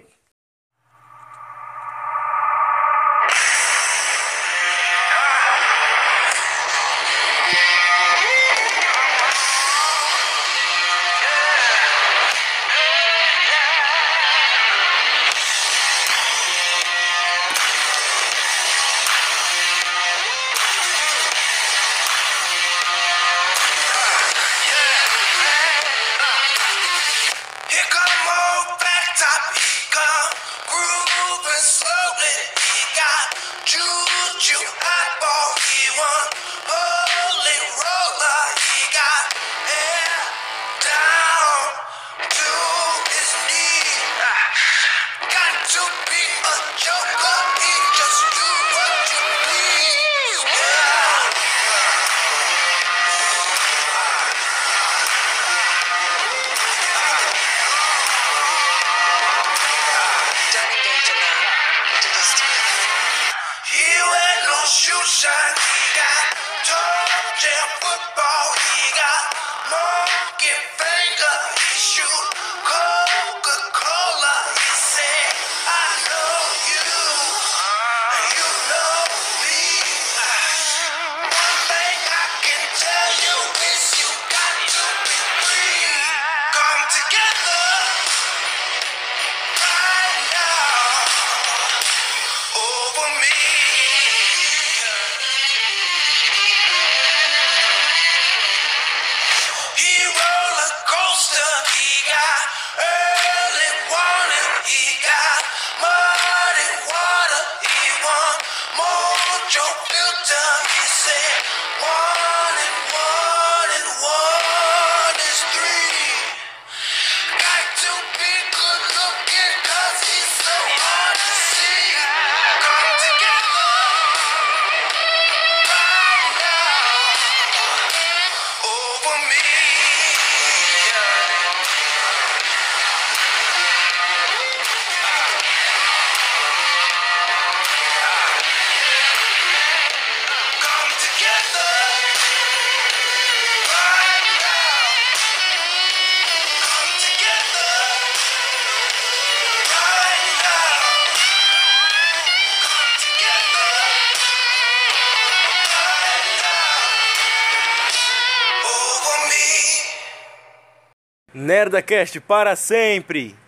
A: Nerdacast para sempre!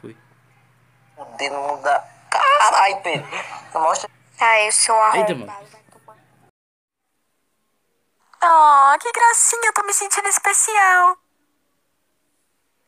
G: Foi.
H: O dedo não dá. Caralho, Pedro. Mostra.
I: Ai, seu
G: Eita,
I: arrombado.
G: mano.
I: Oh, que gracinha, eu tô me sentindo especial.